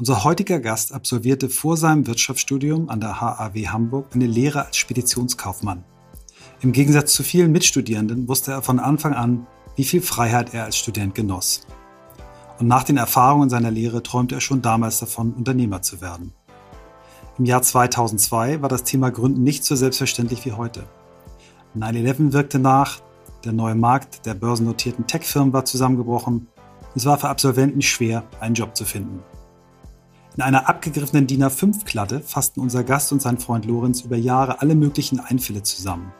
Unser heutiger Gast absolvierte vor seinem Wirtschaftsstudium an der HAW Hamburg eine Lehre als Speditionskaufmann. Im Gegensatz zu vielen Mitstudierenden wusste er von Anfang an, wie viel Freiheit er als Student genoss. Und nach den Erfahrungen seiner Lehre träumte er schon damals davon, Unternehmer zu werden. Im Jahr 2002 war das Thema Gründen nicht so selbstverständlich wie heute. 9-11 wirkte nach, der neue Markt der börsennotierten Tech-Firmen war zusammengebrochen. Es war für Absolventen schwer, einen Job zu finden. In einer abgegriffenen DIN A5-Klatte fassten unser Gast und sein Freund Lorenz über Jahre alle möglichen Einfälle zusammen.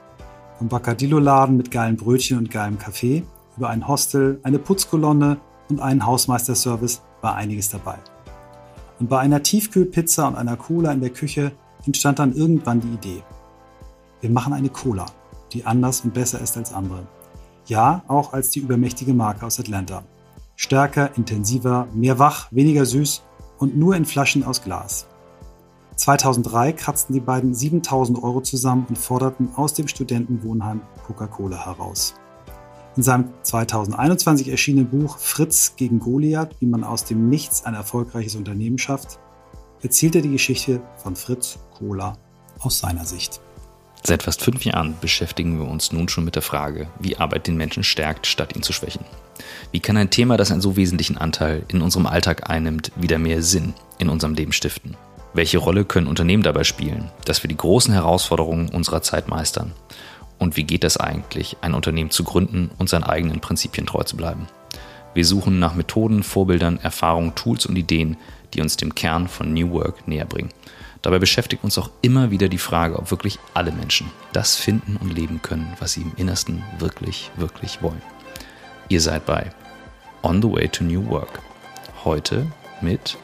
Vom Bacadillo-Laden mit geilen Brötchen und geilem Kaffee über ein Hostel, eine Putzkolonne und einen Hausmeisterservice war einiges dabei. Und bei einer Tiefkühlpizza und einer Cola in der Küche entstand dann irgendwann die Idee. Wir machen eine Cola, die anders und besser ist als andere. Ja, auch als die übermächtige Marke aus Atlanta. Stärker, intensiver, mehr wach, weniger süß und nur in Flaschen aus Glas. 2003 kratzten die beiden 7000 Euro zusammen und forderten aus dem Studentenwohnheim Coca-Cola heraus. In seinem 2021 erschienenen Buch Fritz gegen Goliath, wie man aus dem Nichts ein erfolgreiches Unternehmen schafft, erzählt er die Geschichte von Fritz Cola aus seiner Sicht. Seit fast fünf Jahren beschäftigen wir uns nun schon mit der Frage, wie Arbeit den Menschen stärkt, statt ihn zu schwächen. Wie kann ein Thema, das einen so wesentlichen Anteil in unserem Alltag einnimmt, wieder mehr Sinn in unserem Leben stiften? Welche Rolle können Unternehmen dabei spielen, dass wir die großen Herausforderungen unserer Zeit meistern? Und wie geht es eigentlich, ein Unternehmen zu gründen und seinen eigenen Prinzipien treu zu bleiben? Wir suchen nach Methoden, Vorbildern, Erfahrungen, Tools und Ideen, die uns dem Kern von New Work näher bringen. Dabei beschäftigt uns auch immer wieder die Frage, ob wirklich alle Menschen das finden und leben können, was sie im Innersten wirklich, wirklich wollen. Ihr seid bei On the Way to New Work. Heute mit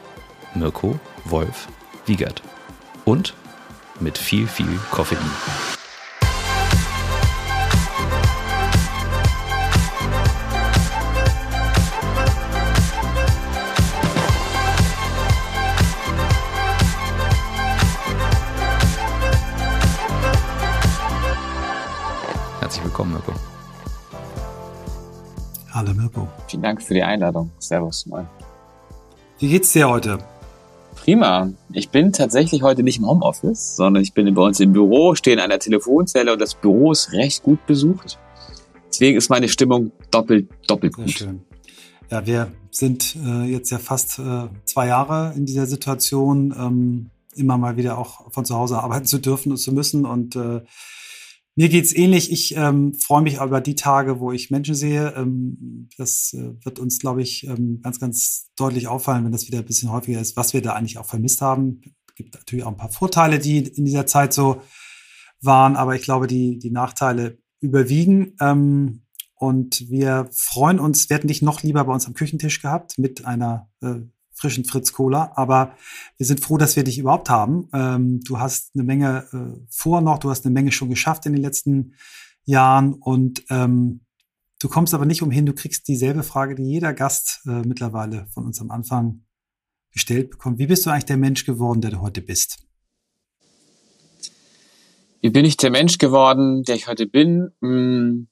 Mirko Wolf Wiegert und mit viel, viel Koffein. Hallo Mirko. Vielen Dank für die Einladung. Servus, moin. Wie geht's dir heute? Prima. Ich bin tatsächlich heute nicht im Homeoffice, sondern ich bin bei uns im Büro, stehe in einer Telefonzelle und das Büro ist recht gut besucht. Deswegen ist meine Stimmung doppelt, doppelt gut. Sehr schön. Ja, wir sind äh, jetzt ja fast äh, zwei Jahre in dieser Situation, ähm, immer mal wieder auch von zu Hause arbeiten zu dürfen und zu müssen und äh, mir geht's ähnlich. Ich ähm, freue mich über die Tage, wo ich Menschen sehe. Ähm, das äh, wird uns, glaube ich, ähm, ganz, ganz deutlich auffallen, wenn das wieder ein bisschen häufiger ist, was wir da eigentlich auch vermisst haben. Gibt natürlich auch ein paar Vorteile, die in dieser Zeit so waren, aber ich glaube, die, die Nachteile überwiegen. Ähm, und wir freuen uns, wir hätten dich noch lieber bei uns am Küchentisch gehabt mit einer äh, frischen Fritz Cola. Aber wir sind froh, dass wir dich überhaupt haben. Ähm, du hast eine Menge äh, vor noch, du hast eine Menge schon geschafft in den letzten Jahren und ähm, du kommst aber nicht umhin, du kriegst dieselbe Frage, die jeder Gast äh, mittlerweile von uns am Anfang gestellt bekommt. Wie bist du eigentlich der Mensch geworden, der du heute bist? Wie bin ich der Mensch geworden, der ich heute bin? Hm,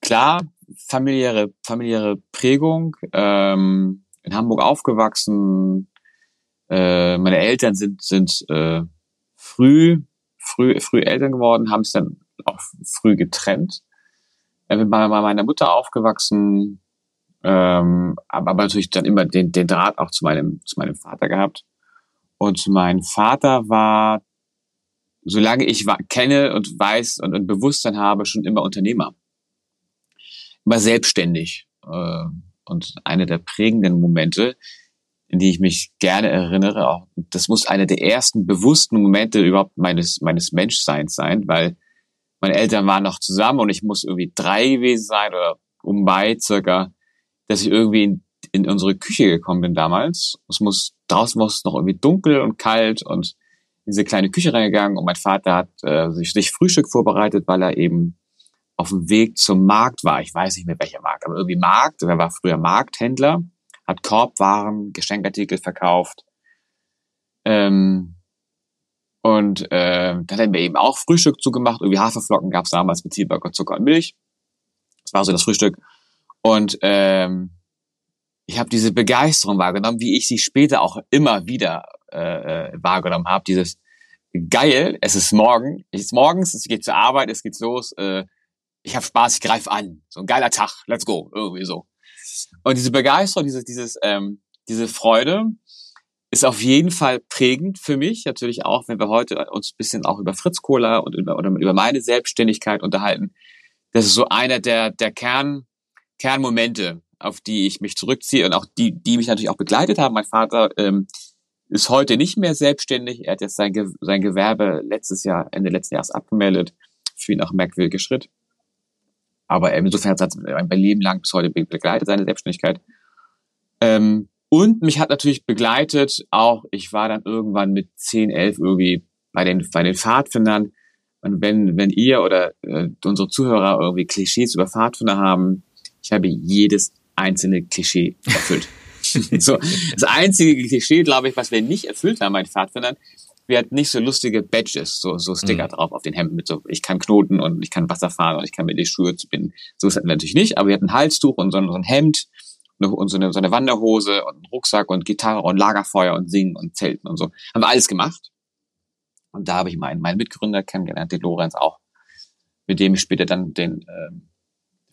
klar, familiäre, familiäre Prägung. Ähm, in Hamburg aufgewachsen. Äh, meine Eltern sind, sind äh, früh, früh, früh Eltern geworden, haben es dann auch früh getrennt. Ich bin bei meiner Mutter aufgewachsen, ähm, aber, aber natürlich dann immer den, den Draht auch zu meinem, zu meinem Vater gehabt. Und mein Vater war, solange ich war, kenne und weiß und, und Bewusstsein habe, schon immer Unternehmer. Immer selbstständig. Äh, und eine der prägenden Momente, in die ich mich gerne erinnere, auch das muss eine der ersten bewussten Momente überhaupt meines meines Menschseins sein, weil meine Eltern waren noch zusammen und ich muss irgendwie drei gewesen sein oder um bei circa, dass ich irgendwie in, in unsere Küche gekommen bin damals. Es muss draußen muss es noch irgendwie dunkel und kalt und in diese kleine Küche reingegangen und mein Vater hat äh, sich, sich Frühstück vorbereitet, weil er eben auf dem Weg zum Markt war. Ich weiß nicht mehr welcher Markt, aber irgendwie Markt. Er war früher Markthändler, hat Korbwaren, Geschenkartikel verkauft. Ähm, und äh, dann hat er mir eben auch Frühstück zugemacht. Irgendwie Haferflocken gab es damals mit Zielburger, Zucker und Milch. Das war so das Frühstück. Und ähm, ich habe diese Begeisterung wahrgenommen, wie ich sie später auch immer wieder äh, äh wahrgenommen habe. Dieses geil, es ist morgen, es ist morgens, es geht zur Arbeit, es geht los, äh, ich habe Spaß, ich greife an, so ein geiler Tag, let's go, irgendwie so. Und diese Begeisterung, dieses, dieses, ähm, diese Freude ist auf jeden Fall prägend für mich. Natürlich auch, wenn wir heute uns ein bisschen auch über Fritz Kohler und über, oder über meine Selbstständigkeit unterhalten. Das ist so einer der, der Kern, Kernmomente, auf die ich mich zurückziehe und auch die, die mich natürlich auch begleitet haben. Mein Vater ähm, ist heute nicht mehr selbstständig. Er hat jetzt sein, Ge sein Gewerbe letztes Jahr, Ende letzten Jahres abgemeldet. Für ihn auch merkwürdiger Schritt. Aber insofern hat er mein Leben lang bis heute begleitet, seine Selbstständigkeit. Ähm, und mich hat natürlich begleitet auch, ich war dann irgendwann mit 10, 11 irgendwie bei den, bei den Pfadfindern. Und wenn, wenn ihr oder äh, unsere Zuhörer irgendwie Klischees über Pfadfinder haben, ich habe jedes einzelne Klischee erfüllt. so, das einzige Klischee, glaube ich, was wir nicht erfüllt haben bei den Pfadfindern, wir hatten nicht so lustige Badges, so, so Sticker mhm. drauf auf den Hemden mit so, ich kann Knoten und ich kann Wasser fahren und ich kann mir die Schuhe zu binden. So ist hatten wir natürlich nicht, aber wir hatten ein Halstuch und so, so ein Hemd und so eine, so eine Wanderhose und einen Rucksack und Gitarre und Lagerfeuer und Singen und Zelten und so. Haben wir alles gemacht. Und da habe ich meinen, meinen Mitgründer kennengelernt, den Lorenz auch, mit dem ich später dann den ähm,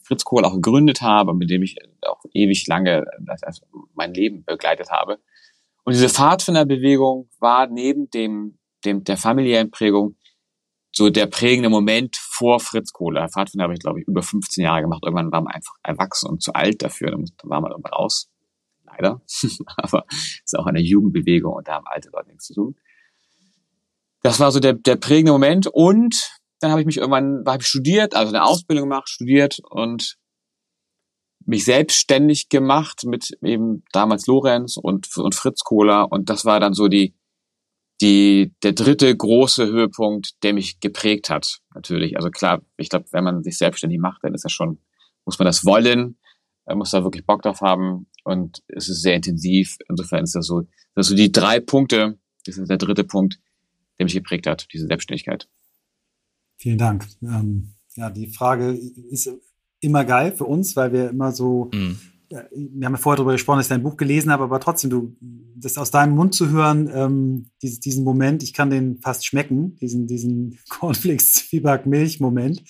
Fritz Kohl auch gegründet habe, mit dem ich auch ewig lange also mein Leben begleitet habe. Und diese Pfadfinderbewegung war neben dem, dem, der familiären Prägung so der prägende Moment vor Fritz Kohler. Pfadfinder habe ich, glaube ich, über 15 Jahre gemacht. Irgendwann war man einfach erwachsen und zu alt dafür. Dann war man irgendwann raus. Leider. Aber es ist auch eine Jugendbewegung und da haben alte Leute nichts zu tun. Das war so der, der prägende Moment. Und dann habe ich mich irgendwann, habe ich studiert, also eine Ausbildung gemacht, studiert und mich selbstständig gemacht mit eben damals Lorenz und, und Fritz Kohler und das war dann so die, die, der dritte große Höhepunkt, der mich geprägt hat, natürlich. Also klar, ich glaube, wenn man sich selbstständig macht, dann ist das schon, muss man das wollen, muss da wirklich Bock drauf haben und es ist sehr intensiv. Insofern ist das so, das sind so die drei Punkte, das ist der dritte Punkt, der mich geprägt hat, diese Selbstständigkeit. Vielen Dank. Ähm, ja, die Frage ist immer geil für uns, weil wir immer so, mhm. ja, wir haben ja vorher darüber gesprochen, dass ich dein Buch gelesen habe, aber trotzdem, du, das aus deinem Mund zu hören, ähm, diesen, diesen Moment, ich kann den fast schmecken, diesen, diesen Cornflakes Zwieback Milch Moment.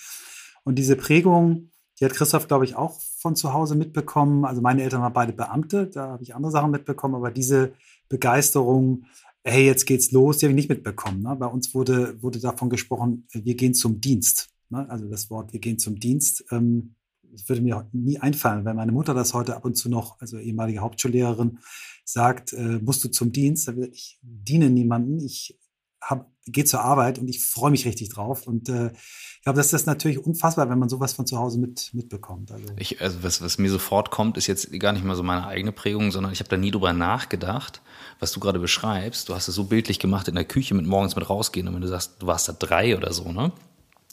Und diese Prägung, die hat Christoph, glaube ich, auch von zu Hause mitbekommen. Also meine Eltern waren beide Beamte, da habe ich andere Sachen mitbekommen, aber diese Begeisterung, hey, jetzt geht's los, die habe ich nicht mitbekommen. Ne? Bei uns wurde, wurde davon gesprochen, wir gehen zum Dienst. Ne? Also das Wort, wir gehen zum Dienst. Ähm, das würde mir nie einfallen, wenn meine Mutter das heute ab und zu noch, also ehemalige Hauptschullehrerin, sagt, äh, musst du zum Dienst, ich diene niemanden, ich hab, gehe zur Arbeit und ich freue mich richtig drauf. Und äh, ich glaube, das ist natürlich unfassbar, wenn man sowas von zu Hause mit, mitbekommt. Also, ich, also was, was mir sofort kommt, ist jetzt gar nicht mal so meine eigene Prägung, sondern ich habe da nie drüber nachgedacht, was du gerade beschreibst. Du hast es so bildlich gemacht in der Küche mit morgens mit rausgehen und wenn du sagst, du warst da drei oder so, ne?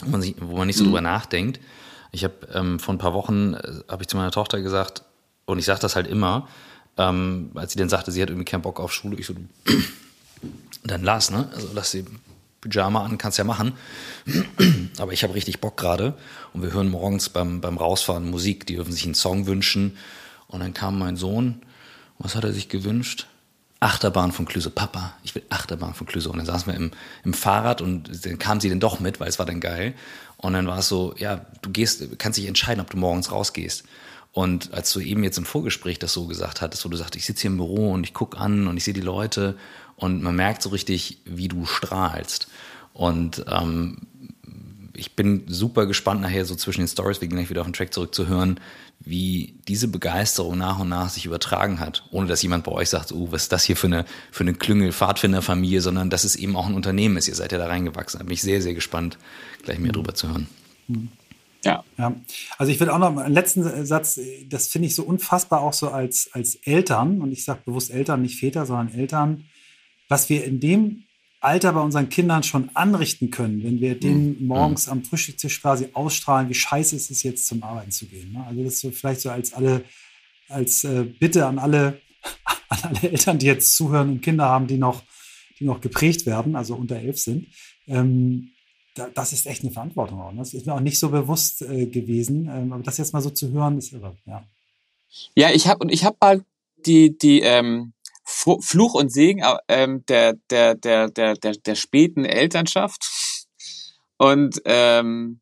Wo man, sich, wo man nicht so mhm. drüber nachdenkt. Ich habe ähm, vor ein paar Wochen, äh, habe ich zu meiner Tochter gesagt, und ich sage das halt immer, ähm, als sie dann sagte, sie hat irgendwie keinen Bock auf Schule, ich so, dann lass, ne? Also lass sie Pyjama an, kannst ja machen. Aber ich habe richtig Bock gerade. Und wir hören morgens beim, beim Rausfahren Musik, die dürfen sich einen Song wünschen. Und dann kam mein Sohn, was hat er sich gewünscht? Achterbahn von Klüse, Papa, ich will Achterbahn von Klüse. Und dann saßen wir im, im Fahrrad und dann kam sie dann doch mit, weil es war dann geil. Und dann war es so, ja, du gehst, kannst dich entscheiden, ob du morgens rausgehst. Und als du eben jetzt im Vorgespräch das so gesagt hattest, wo du sagst, ich sitze hier im Büro und ich gucke an und ich sehe die Leute und man merkt so richtig, wie du strahlst. Und ähm, ich bin super gespannt nachher so zwischen den Stories, wir gehen gleich wieder auf den Track zurückzuhören, wie diese Begeisterung nach und nach sich übertragen hat, ohne dass jemand bei euch sagt, oh, was ist das hier für eine, für eine Klüngel Pfadfinderfamilie, sondern dass es eben auch ein Unternehmen ist. Ihr seid ja da reingewachsen. Da bin ich sehr, sehr gespannt, gleich mehr mhm. drüber zu hören. Ja. ja. Also ich würde auch noch einen letzten Satz, das finde ich so unfassbar auch so als, als Eltern, und ich sage bewusst Eltern, nicht Väter, sondern Eltern, was wir in dem Alter bei unseren Kindern schon anrichten können, wenn wir denen mhm. morgens am Frühstückstisch quasi ausstrahlen, wie scheiße ist es jetzt zum Arbeiten zu gehen. Ne? Also das ist so vielleicht so als alle, als äh, Bitte an alle, an alle Eltern, die jetzt zuhören und Kinder haben, die noch, die noch geprägt werden, also unter elf sind. Ähm, da, das ist echt eine Verantwortung auch. Ne? Das ist mir auch nicht so bewusst äh, gewesen. Ähm, aber das jetzt mal so zu hören, ist irre, ja. Ja, ich habe und ich habe mal die, die ähm, Fluch und Segen ähm, der, der, der, der, der, der späten Elternschaft. Und ähm,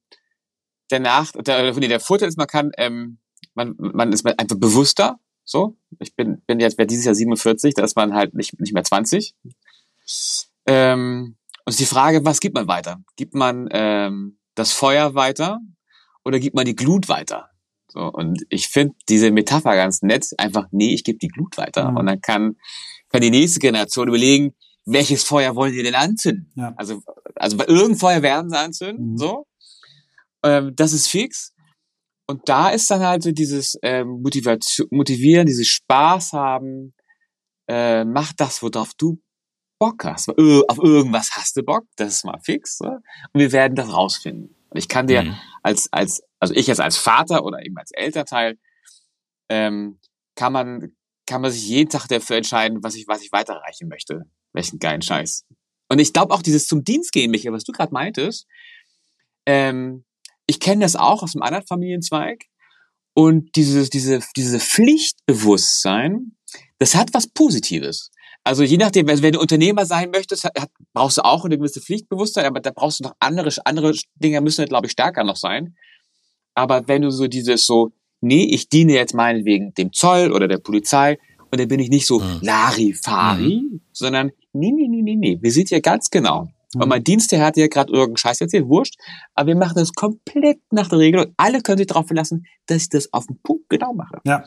der Nach der, nee, der Vorteil ist, man kann, ähm, man, man ist einfach bewusster. So, ich bin, bin jetzt, wer dieses Jahr 47, da ist man halt nicht, nicht mehr 20. Ähm, und die Frage, was gibt man weiter? Gibt man ähm, das Feuer weiter oder gibt man die Glut weiter? So, und ich finde diese Metapher ganz nett. Einfach, nee, ich gebe die Glut weiter. Mhm. Und dann kann, kann die nächste Generation überlegen, welches Feuer wollen sie denn anzünden? Ja. Also, also bei irgendeinem Feuer werden sie anzünden, mhm. so. Ähm, das ist fix. Und da ist dann halt so dieses ähm, Motivation, motivieren, dieses Spaß haben, äh, mach das, worauf du Bock hast. Auf irgendwas hast du Bock, das ist mal fix. So. Und wir werden das rausfinden. Und ich kann dir mhm. als, als, also ich jetzt als Vater oder eben als Elternteil, ähm, kann man, kann man sich jeden Tag dafür entscheiden, was ich, was ich weiterreichen möchte. Welchen geilen Scheiß. Und ich glaube auch dieses zum Dienst gehen, Michael, was du gerade meintest, ähm, ich kenne das auch aus einem anderen Familienzweig. Und dieses, diese, diese Pflichtbewusstsein, das hat was Positives. Also je nachdem, wenn du Unternehmer sein möchtest, hat, brauchst du auch eine gewisse Pflichtbewusstsein, aber da brauchst du noch andere, andere Dinge müssen, glaube ich, stärker noch sein. Aber wenn du so dieses so, nee, ich diene jetzt meinetwegen dem Zoll oder der Polizei und dann bin ich nicht so mhm. Larifari, mhm. sondern nee, nee, nee, nee, nee, wir sind hier ganz genau. Mhm. Und mein Dienstherr hat ja gerade irgendeinen Scheiß erzählt, wurscht, aber wir machen das komplett nach der Regel und alle können sich darauf verlassen, dass ich das auf den Punkt genau mache. Ja.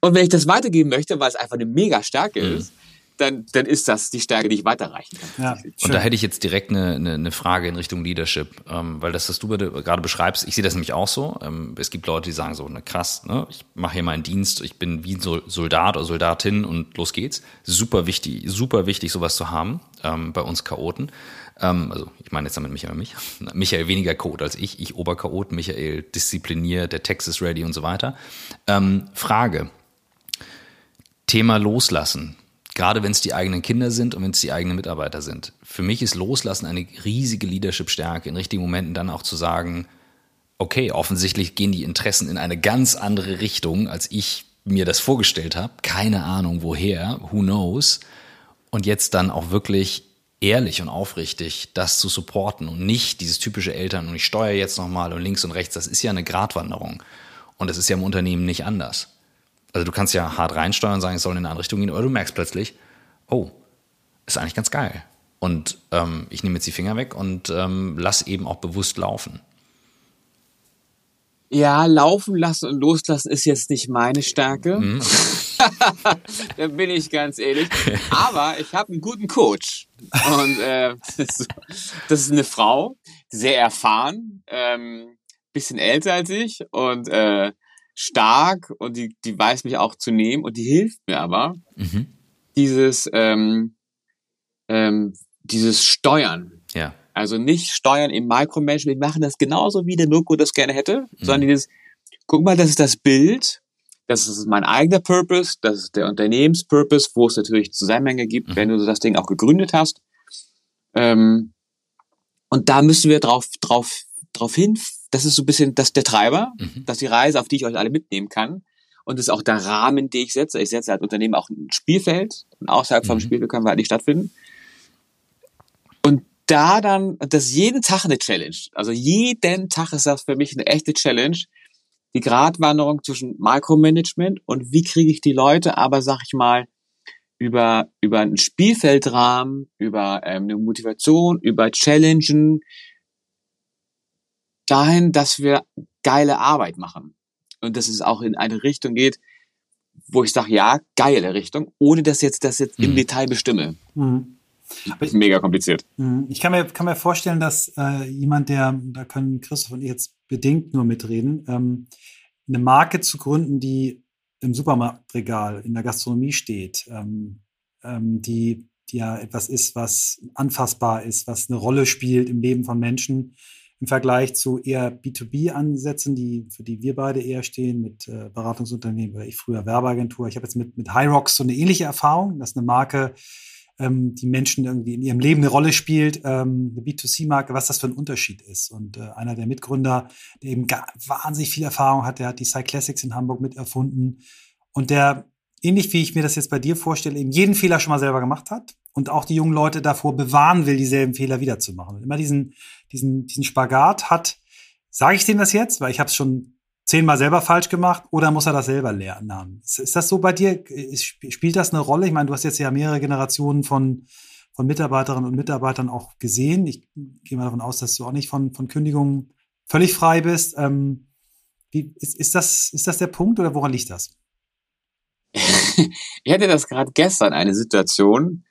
Und wenn ich das weitergeben möchte, weil es einfach eine mega Stärke mhm. ist, dann, dann ist das die Stärke, die ich weiterreichen kann. Ja, und da hätte ich jetzt direkt eine, eine, eine Frage in Richtung Leadership, ähm, weil das, was du gerade beschreibst, ich sehe das nämlich auch so. Ähm, es gibt Leute, die sagen so, na krass, ne, ich mache hier meinen Dienst, ich bin wie ein Soldat oder Soldatin und los geht's. Super wichtig, super wichtig, sowas zu haben ähm, bei uns Chaoten. Ähm, also ich meine jetzt damit Michael mich. Michael weniger Chaot als ich, ich Oberchaot, Michael diszipliniert, der Text ist ready und so weiter. Ähm, Frage. Thema Loslassen gerade wenn es die eigenen Kinder sind und wenn es die eigenen Mitarbeiter sind. Für mich ist Loslassen eine riesige Leadership-Stärke, in richtigen Momenten dann auch zu sagen, okay, offensichtlich gehen die Interessen in eine ganz andere Richtung, als ich mir das vorgestellt habe. Keine Ahnung woher, who knows. Und jetzt dann auch wirklich ehrlich und aufrichtig das zu supporten und nicht dieses typische Eltern und ich steuere jetzt nochmal und links und rechts, das ist ja eine Gratwanderung. Und das ist ja im Unternehmen nicht anders also du kannst ja hart reinsteuern und sagen, es soll in eine andere Richtung gehen, oder du merkst plötzlich, oh, ist eigentlich ganz geil. Und ähm, ich nehme jetzt die Finger weg und ähm, lass eben auch bewusst laufen. Ja, laufen lassen und loslassen ist jetzt nicht meine Stärke. Mhm. da bin ich ganz ehrlich. Aber ich habe einen guten Coach. Und äh, das ist eine Frau, sehr erfahren, ähm, bisschen älter als ich und äh, stark und die, die weiß mich auch zu nehmen und die hilft mir aber, mhm. dieses, ähm, ähm, dieses Steuern. Ja. Also nicht steuern im Micromanagement, wir machen das genauso, wie der Mirko das gerne hätte, mhm. sondern dieses, guck mal, das ist das Bild, das ist mein eigener Purpose, das ist der Unternehmenspurpose, wo es natürlich Zusammenhänge gibt, mhm. wenn du das Ding auch gegründet hast. Ähm, und da müssen wir drauf, drauf, drauf hin das ist so ein bisschen das der Treiber, mhm. dass die Reise, auf die ich euch alle mitnehmen kann. Und das ist auch der Rahmen, den ich setze. Ich setze als Unternehmen auch ein Spielfeld. Und außerhalb mhm. vom Spielfeld können wir halt nicht stattfinden. Und da dann, das ist jeden Tag eine Challenge. Also jeden Tag ist das für mich eine echte Challenge. Die Gratwanderung zwischen Micromanagement und wie kriege ich die Leute aber, sag ich mal, über, über einen Spielfeldrahmen, über ähm, eine Motivation, über Challengen, dahin, dass wir geile Arbeit machen. Und dass es auch in eine Richtung geht, wo ich sage, ja, geile Richtung, ohne dass jetzt das jetzt im mhm. Detail bestimme. Mhm. Ich, mega kompliziert. Mhm. Ich kann mir, kann mir vorstellen, dass äh, jemand, der, da können Christoph und ich jetzt bedingt nur mitreden, ähm, eine Marke zu gründen, die im Supermarktregal in der Gastronomie steht, ähm, ähm, die, die ja etwas ist, was anfassbar ist, was eine Rolle spielt im Leben von Menschen, im Vergleich zu eher B2B-Ansätzen, die, für die wir beide eher stehen, mit äh, Beratungsunternehmen oder ich früher Werbeagentur. Ich habe jetzt mit, mit Hyrox so eine ähnliche Erfahrung. Das ist eine Marke, ähm, die Menschen irgendwie in ihrem Leben eine Rolle spielt, ähm, eine B2C-Marke, was das für ein Unterschied ist. Und äh, einer der Mitgründer, der eben gar, wahnsinnig viel Erfahrung hat, der hat die Cyclassics in Hamburg miterfunden und der ähnlich wie ich mir das jetzt bei dir vorstelle, eben jeden Fehler schon mal selber gemacht hat und auch die jungen Leute davor bewahren will, dieselben Fehler wiederzumachen. Und immer diesen, diesen, diesen Spagat hat, sage ich dem das jetzt, weil ich habe es schon zehnmal selber falsch gemacht oder muss er das selber lernen? Ist das so bei dir? Spielt das eine Rolle? Ich meine, du hast jetzt ja mehrere Generationen von, von Mitarbeiterinnen und Mitarbeitern auch gesehen. Ich gehe mal davon aus, dass du auch nicht von, von Kündigungen völlig frei bist. Ähm, wie, ist, ist, das, ist das der Punkt oder woran liegt das? ich hatte das gerade gestern eine Situation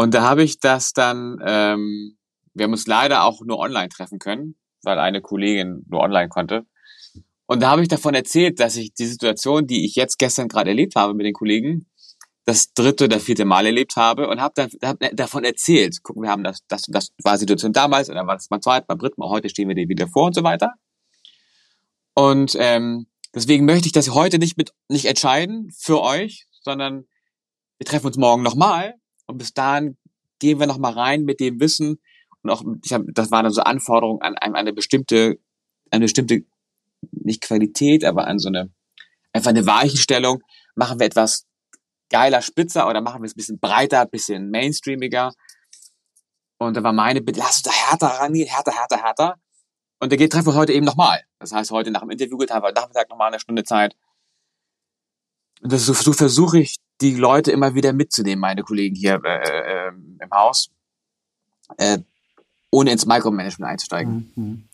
und da habe ich das dann, ähm, wir haben uns leider auch nur online treffen können, weil eine Kollegin nur online konnte. Und da habe ich davon erzählt, dass ich die Situation, die ich jetzt gestern gerade erlebt habe mit den Kollegen, das dritte oder vierte Mal erlebt habe und habe dann hab davon erzählt. Gucken, wir haben das, das, das war Situation damals und dann war das beim zweiten, beim dritten Mal, heute stehen wir dir wieder vor und so weiter. Und ähm, deswegen möchte ich das heute nicht mit nicht entscheiden für euch, sondern wir treffen uns morgen nochmal und bis dahin gehen wir nochmal rein mit dem Wissen und auch, ich hab, das waren dann so Anforderungen an, an eine bestimmte, eine bestimmte, nicht Qualität, aber an so eine, einfach eine Weichenstellung. Machen wir etwas geiler, spitzer oder machen wir es ein bisschen breiter, ein bisschen mainstreamiger. Und da war meine Bitte, lass uns da härter rangehen, härter, härter, härter. Und der geht treffen wir heute eben nochmal. Das heißt, heute nach dem Interview haben wir Nachmittag nochmal eine Stunde Zeit. Und das, so, so versuche ich, die Leute immer wieder mitzunehmen, meine Kollegen hier äh, äh, im Haus, äh, ohne ins Micromanagement einzusteigen. Mhm.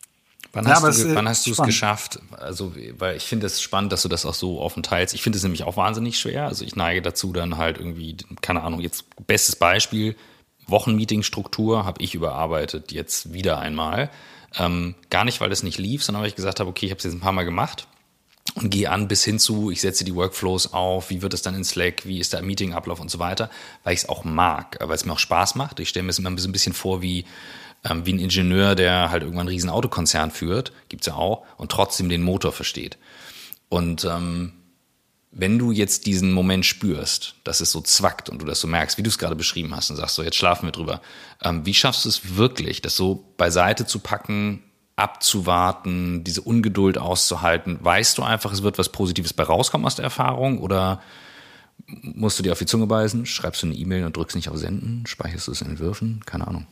Wann ja, hast du, wann hast du es geschafft? Also, weil ich finde es spannend, dass du das auch so offen teilst. Ich finde es nämlich auch wahnsinnig schwer. Also ich neige dazu dann halt irgendwie, keine Ahnung, jetzt bestes Beispiel, Wochenmeeting-Struktur habe ich überarbeitet, jetzt wieder einmal. Ähm, gar nicht, weil es nicht lief, sondern weil ich gesagt habe, okay, ich habe es jetzt ein paar Mal gemacht und gehe an bis hin zu, ich setze die Workflows auf, wie wird es dann in Slack, wie ist der Meetingablauf und so weiter, weil ich es auch mag, weil es mir auch Spaß macht. Ich stelle mir es immer ein bisschen vor wie, ähm, wie ein Ingenieur, der halt irgendwann einen riesen Autokonzern führt, gibt's ja auch, und trotzdem den Motor versteht. Und ähm, wenn du jetzt diesen Moment spürst, dass es so zwackt und du das so merkst, wie du es gerade beschrieben hast und sagst so, jetzt schlafen wir drüber, ähm, wie schaffst du es wirklich, das so beiseite zu packen, abzuwarten, diese Ungeduld auszuhalten? Weißt du einfach, es wird was Positives bei rauskommen aus der Erfahrung oder musst du dir auf die Zunge beißen, schreibst du eine E-Mail und drückst nicht auf Senden, speicherst du es in Entwürfen? Keine Ahnung.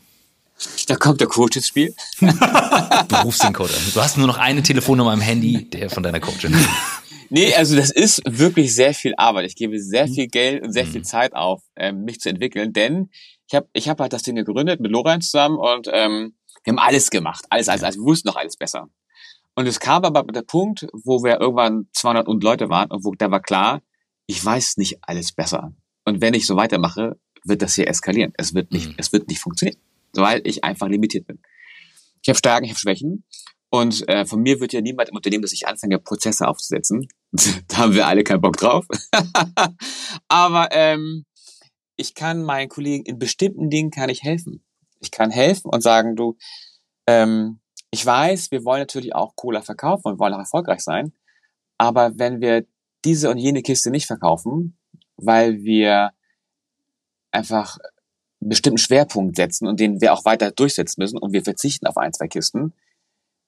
Da kommt der Coach ins Spiel. du rufst den Coach an. Du hast nur noch eine Telefonnummer im Handy, der von deiner Coachin. Nee, also das ist wirklich sehr viel Arbeit. Ich gebe sehr viel Geld und sehr viel mhm. Zeit auf, ähm, mich zu entwickeln, denn ich habe ich hab halt das Ding gegründet mit Lorenz zusammen und ähm, wir haben alles gemacht, alles, alles, alles. Wir wussten noch alles besser. Und es kam aber der Punkt, wo wir irgendwann 200 und Leute waren und wo da war klar, ich weiß nicht alles besser. Und wenn ich so weitermache, wird das hier eskalieren. Es wird nicht, mhm. es wird nicht funktionieren, weil ich einfach limitiert bin. Ich habe Stärken, ich habe Schwächen. Und äh, von mir wird ja niemand im Unternehmen, dass ich anfange, Prozesse aufzusetzen. da haben wir alle keinen Bock drauf. aber ähm, ich kann meinen Kollegen in bestimmten Dingen kann ich helfen. Ich kann helfen und sagen, du, ähm, ich weiß, wir wollen natürlich auch Cola verkaufen und wollen auch erfolgreich sein. Aber wenn wir diese und jene Kiste nicht verkaufen, weil wir einfach einen bestimmten Schwerpunkt setzen und den wir auch weiter durchsetzen müssen und wir verzichten auf ein, zwei Kisten,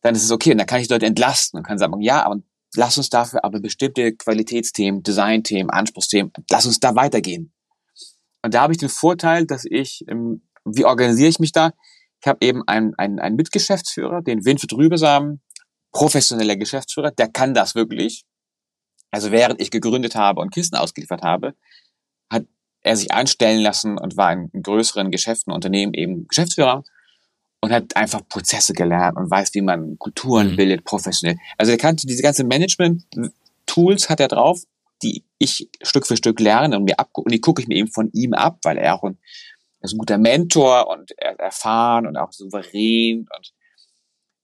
dann ist es okay. Und dann kann ich Leute entlasten und kann sagen, ja, aber lass uns dafür aber bestimmte Qualitätsthemen, Designthemen, Anspruchsthemen, lass uns da weitergehen. Und da habe ich den Vorteil, dass ich im wie organisiere ich mich da? Ich habe eben einen, einen, einen Mitgeschäftsführer, den Winfried Rübesamen, professioneller Geschäftsführer, der kann das wirklich. Also während ich gegründet habe und Kisten ausgeliefert habe, hat er sich einstellen lassen und war in größeren Geschäften, Unternehmen eben Geschäftsführer und hat einfach Prozesse gelernt und weiß, wie man Kulturen mhm. bildet, professionell. Also er kannte diese ganzen Management-Tools hat er drauf, die ich Stück für Stück lerne und mir ab und die gucke ich mir eben von ihm ab, weil er auch ein ist ein guter Mentor und er erfahren und auch souverän und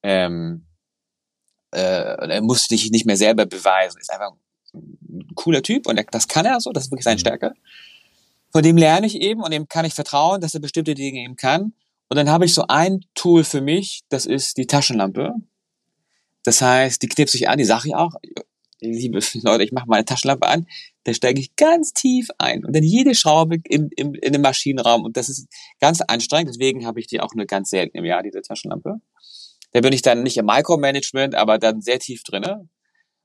ähm, äh, er muss sich nicht mehr selber beweisen. Ist einfach ein cooler Typ und er, das kann er so, das ist wirklich seine mhm. Stärke. Von dem lerne ich eben und dem kann ich vertrauen, dass er bestimmte Dinge eben kann. Und dann habe ich so ein Tool für mich, das ist die Taschenlampe. Das heißt, die knipse ich an, die sage ich auch, liebe Leute, ich mache meine Taschenlampe an, da steige ich ganz tief ein und dann jede Schraube im, im, in dem Maschinenraum und das ist ganz anstrengend, deswegen habe ich die auch nur ganz selten im Jahr, diese Taschenlampe. Da bin ich dann nicht im Micromanagement, aber dann sehr tief drinne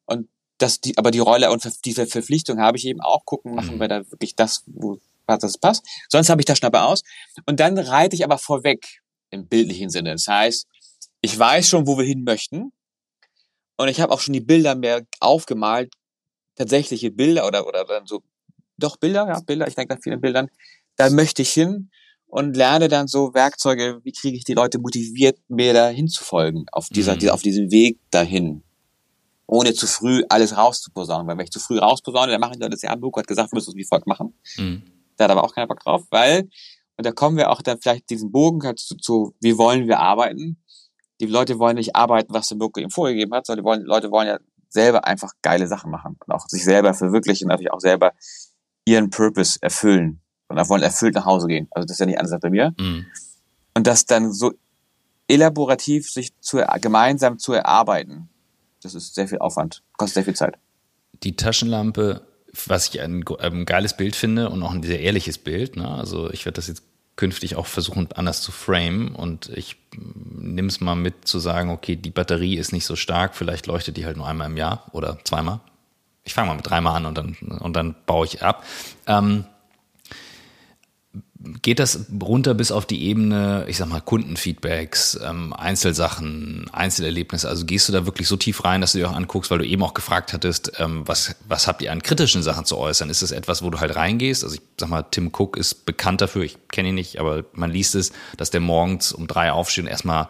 und dass die, aber die Rolle und diese Verpflichtung habe ich eben auch. Gucken, machen Mhm. wir da wirklich das, wo was das passt. Sonst habe ich das Schnappe aus. Und dann reite ich aber vorweg im bildlichen Sinne. Das heißt, ich weiß schon, wo wir hin möchten. Und ich habe auch schon die Bilder mir aufgemalt, tatsächliche Bilder oder, oder dann so, doch Bilder, ja, Bilder, ich denke an vielen Bildern. Da möchte ich hin und lerne dann so Werkzeuge, wie kriege ich die Leute motiviert, mir da hinzufolgen, auf dieser, Mhm. auf diesem Weg dahin. Ohne zu früh alles rauszuposaunen. Weil wenn ich zu früh rausposaune, dann machen die Leute das ja, Hamburg hat gesagt, wir müssen es wie folgt machen. Mhm. Da hat aber auch keiner Bock drauf, weil, und da kommen wir auch dann vielleicht diesen Bogen halt zu, zu, wie wollen wir arbeiten? Die Leute wollen nicht arbeiten, was der Mirko ihm vorgegeben hat, sondern die wollen, Leute wollen ja selber einfach geile Sachen machen und auch sich selber verwirklichen und natürlich auch selber ihren Purpose erfüllen und auch wollen erfüllt nach Hause gehen. Also das ist ja nicht anders als bei mir. Mhm. Und das dann so elaborativ sich zu, gemeinsam zu erarbeiten, das ist sehr viel Aufwand, kostet sehr viel Zeit. die Taschenlampe, was ich ein, ein geiles Bild finde und auch ein sehr ehrliches Bild. Ne? Also ich werde das jetzt künftig auch versuchen, anders zu framen und ich nehme es mal mit zu sagen, okay, die Batterie ist nicht so stark, vielleicht leuchtet die halt nur einmal im Jahr oder zweimal. Ich fange mal mit dreimal an und dann, und dann baue ich ab. Ähm, geht das runter bis auf die Ebene, ich sag mal, Kundenfeedbacks, ähm, Einzelsachen, Einzelerlebnisse? Also gehst du da wirklich so tief rein, dass du dir auch anguckst, weil du eben auch gefragt hattest, ähm, was, was habt ihr an kritischen Sachen zu äußern? Ist das etwas, wo du halt reingehst? Also ich sag mal, Tim Cook ist bekannt dafür, ich kenne ihn nicht, aber man liest es, dass der morgens um drei aufsteht und erstmal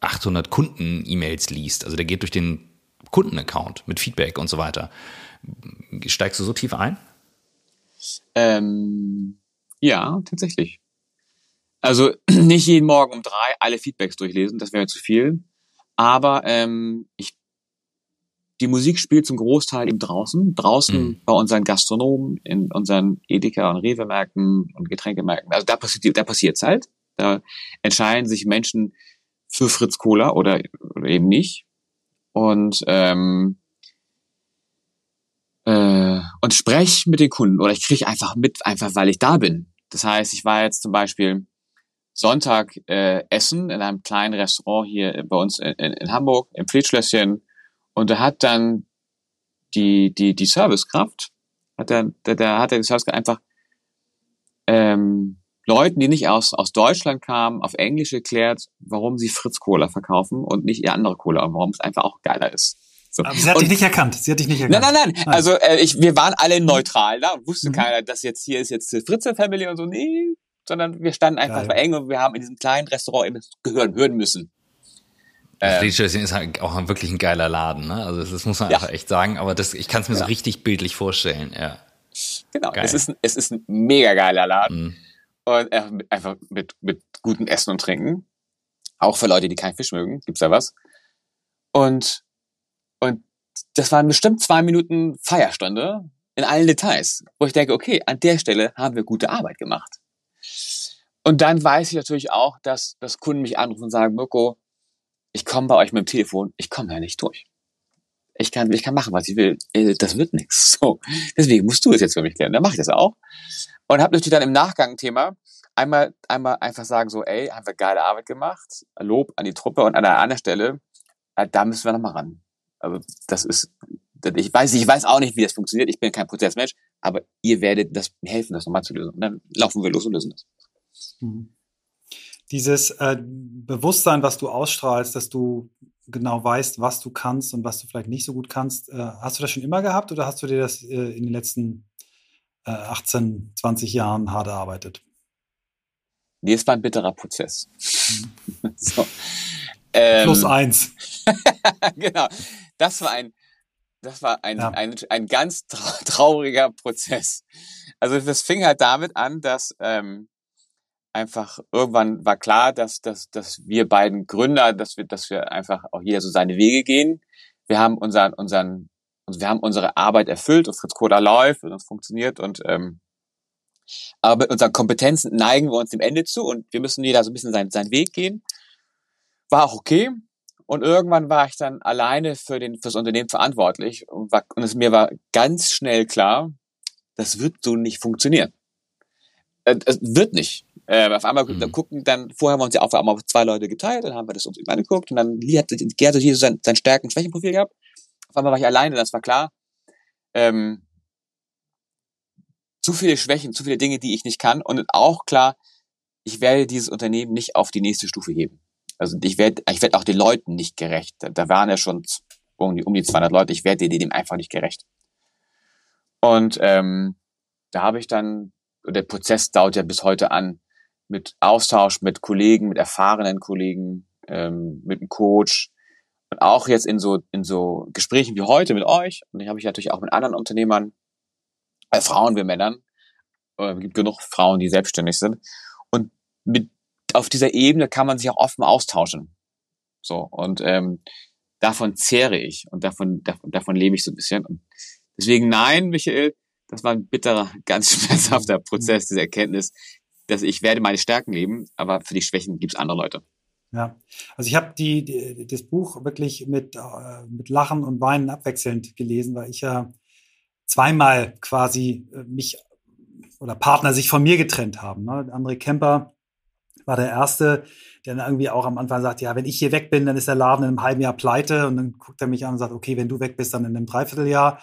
800 Kunden-E-Mails liest. Also der geht durch den Kundenaccount mit Feedback und so weiter. Steigst du so tief ein? Ähm, ja, tatsächlich. Also nicht jeden Morgen um drei alle Feedbacks durchlesen, das wäre zu viel. Aber ähm, ich, die Musik spielt zum Großteil eben draußen, draußen Mhm. bei unseren Gastronomen, in unseren Edeka und Rewe-Märkten und Getränkemärkten. Also da passiert, da passiert's halt. Da entscheiden sich Menschen für Fritz Cola oder, oder eben nicht. Und ähm, äh, und sprech mit den Kunden oder ich kriege einfach mit, einfach weil ich da bin. Das heißt, ich war jetzt zum Beispiel Sonntag äh, essen in einem kleinen Restaurant hier bei uns in, in, in Hamburg im Pflichtschlösschen und da hat dann die die die Servicekraft hat der da, da hat der Servicekraft einfach ähm, Leuten, die nicht aus aus Deutschland kamen, auf Englisch erklärt, warum sie Fritz Cola verkaufen und nicht ihr andere Cola und warum es einfach auch geiler ist. So. Aber sie hat Und- dich nicht erkannt. Sie hat dich nicht erkannt. Nein, nein, nein. Also äh, ich, wir waren alle neutral da und wusste Mhm. keiner, dass jetzt hier ist jetzt die Fritze Family und so. Nee, sondern wir standen einfach Geil. bei eng und wir haben in diesem kleinen Restaurant eben gehören, hören müssen. Das Ähm, ist halt auch wirklich ein geiler Laden, ne? Also das, das muss man Ja. einfach echt sagen, aber das, ich kann es mir so Ja. richtig bildlich vorstellen, ja. genau. Geil. Es ist, ein- es ist ein mega geiler Laden Mhm. und äh, einfach mit, mit gutem Essen und Trinken. Auch für Leute, die keinen Fisch mögen, gibt's da was. Und, und das waren bestimmt zwei Minuten Feierstunde in allen Details, wo ich denke, okay, an der Stelle haben wir gute Arbeit gemacht. Und dann weiß ich natürlich auch, dass, dass Kunden mich anrufen und sagen, Mirko, ich komme bei euch mit dem Telefon, ich komme ja nicht durch. Ich kann, ich kann machen, was ich will. Äh, Das wird nichts. So. Deswegen musst du es jetzt für mich klären. Dann mache ich das auch. Und habe natürlich dann im Nachgang ein Thema. Einmal, einmal einfach sagen so, ey, haben wir geile Arbeit gemacht. Lob an die Truppe. Und an einer anderen Stelle, äh, da müssen wir nochmal ran. Also das ist, ich weiß, ich weiß auch nicht, wie das funktioniert. Ich bin kein Prozessmensch, aber ihr werdet das helfen, das nochmal zu lösen. Und dann laufen wir los und lösen das. Mhm. Dieses äh, Bewusstsein, was du ausstrahlst, dass du genau weißt, was du kannst und was du vielleicht nicht so gut kannst, äh, hast du das schon immer gehabt oder hast du dir das äh, in den letzten äh, 18, 20 Jahren hart erarbeitet? Nee, es war ein bitterer Prozess. so. Ähm, Plus eins. genau. Das war ein, das war ein, Ja. ein, ein ganz trau- trauriger Prozess. Also das fing halt damit an, dass ähm, einfach irgendwann war klar, dass, dass, dass wir beiden Gründer, dass wir, dass wir einfach auch jeder so seine Wege gehen. Wir haben unseren, unseren, also wir haben unsere Arbeit erfüllt und Fritz Cola läuft und es funktioniert und ähm, aber mit unseren Kompetenzen neigen wir uns dem Ende zu und wir müssen jeder so ein bisschen seinen, seinen Weg gehen. War auch okay. Und irgendwann war ich dann alleine für den, fürs Unternehmen verantwortlich und, war, und es mir war ganz schnell klar, das wird so nicht funktionieren. Äh, Es wird nicht. Äh, auf einmal Mhm. dann gucken, dann vorher haben wir uns ja auf einmal auf zwei Leute geteilt, dann haben wir das uns angeguckt und dann hat hat jeder sein, sein Stärken- und Schwächenprofil gehabt. Auf auf einmal war ich alleine, das war klar. Ähm, zu viele Schwächen, zu viele Dinge, die ich nicht kann und auch klar, ich werde dieses Unternehmen nicht auf die nächste Stufe heben. Also ich werde, ich werde auch den Leuten nicht gerecht. Da waren ja schon um die, um die 200 Leute. Ich werde dem einfach nicht gerecht. Und ähm, da habe ich dann, der Prozess dauert ja bis heute an, mit Austausch mit Kollegen, mit erfahrenen Kollegen, ähm, mit einem Coach und auch jetzt in so in so Gesprächen wie heute mit euch und ich habe ich natürlich auch mit anderen Unternehmern, äh, Frauen wie Männern, äh, es gibt genug Frauen, die selbstständig sind und mit auf dieser Ebene kann man sich auch offen austauschen. So und ähm, davon zehre ich und davon davon, davon lebe ich so ein bisschen und deswegen nein, Michael, das war ein bitterer, ganz schmerzhafter Prozess, diese Erkenntnis, dass ich werde meine Stärken leben, aber für die Schwächen gibt es andere Leute. Ja, also ich habe die, die, das Buch wirklich mit, äh, mit Lachen und Weinen abwechselnd gelesen, weil ich ja zweimal quasi äh, mich oder Partner sich von mir getrennt haben. Ne? André Kemper war der Erste, der dann irgendwie auch am Anfang sagt, ja, wenn ich hier weg bin, dann ist der Laden in einem halben Jahr pleite. Und dann guckt er mich an und sagt, okay, wenn du weg bist, dann in einem Dreivierteljahr.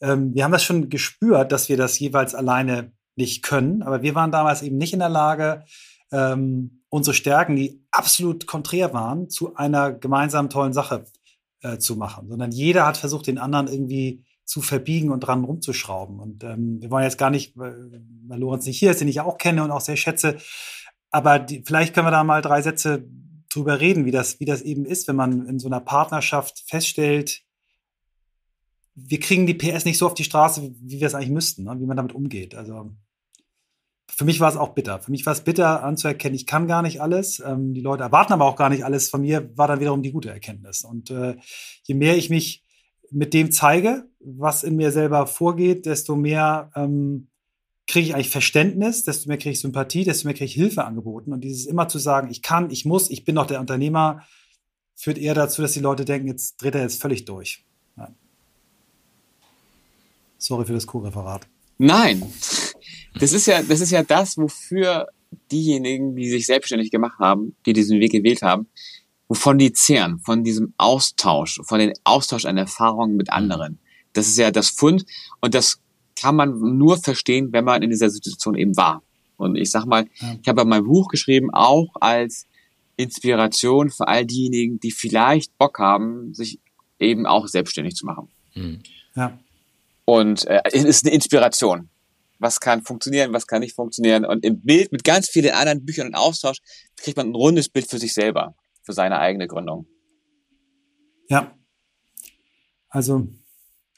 Ähm, wir haben das schon gespürt, dass wir das jeweils alleine nicht können. Aber wir waren damals eben nicht in der Lage, ähm, unsere Stärken, die absolut konträr waren, zu einer gemeinsamen tollen Sache äh, zu machen. Sondern jeder hat versucht, den anderen irgendwie zu verbiegen und dran rumzuschrauben. Und ähm, wir wollen jetzt gar nicht, weil, Lorenz nicht hier ist, den ich auch kenne und auch sehr schätze, aber die, vielleicht können wir da mal drei Sätze drüber reden, wie das, wie das eben ist, wenn man in so einer Partnerschaft feststellt, wir kriegen die PS nicht so auf die Straße, wie wir es eigentlich müssten, ne? wie man damit umgeht. Also für mich war es auch bitter. Für mich war es bitter anzuerkennen, ich kann gar nicht alles. Ähm, die Leute erwarten aber auch gar nicht alles von mir, war dann wiederum die gute Erkenntnis. Und äh, je mehr ich mich mit dem zeige, was in mir selber vorgeht, desto mehr ähm, kriege ich eigentlich Verständnis, desto mehr kriege ich Sympathie, desto mehr kriege ich Hilfe angeboten. Und dieses immer zu sagen, ich kann, ich muss, ich bin doch der Unternehmer, führt eher dazu, dass die Leute denken, jetzt dreht er jetzt völlig durch. Nein. Sorry für das Co-Referat. Nein, das ist ja, das ist ja das, wofür diejenigen, die sich selbstständig gemacht haben, die diesen Weg gewählt haben, wovon die zehren, von diesem Austausch, von dem Austausch an Erfahrungen mit anderen. Das ist ja das Fund und das kann man nur verstehen, wenn man in dieser Situation eben war. Und ich sag mal, ja. ich habe ja mein Buch geschrieben, auch als Inspiration für all diejenigen, die vielleicht Bock haben, sich eben auch selbstständig zu machen. Mhm. Ja. Und äh, es ist eine Inspiration was kann funktionieren, was kann nicht funktionieren. Und im Bild mit ganz vielen anderen Büchern und Austausch kriegt man ein rundes Bild für sich selber, für seine eigene Gründung. Ja. Also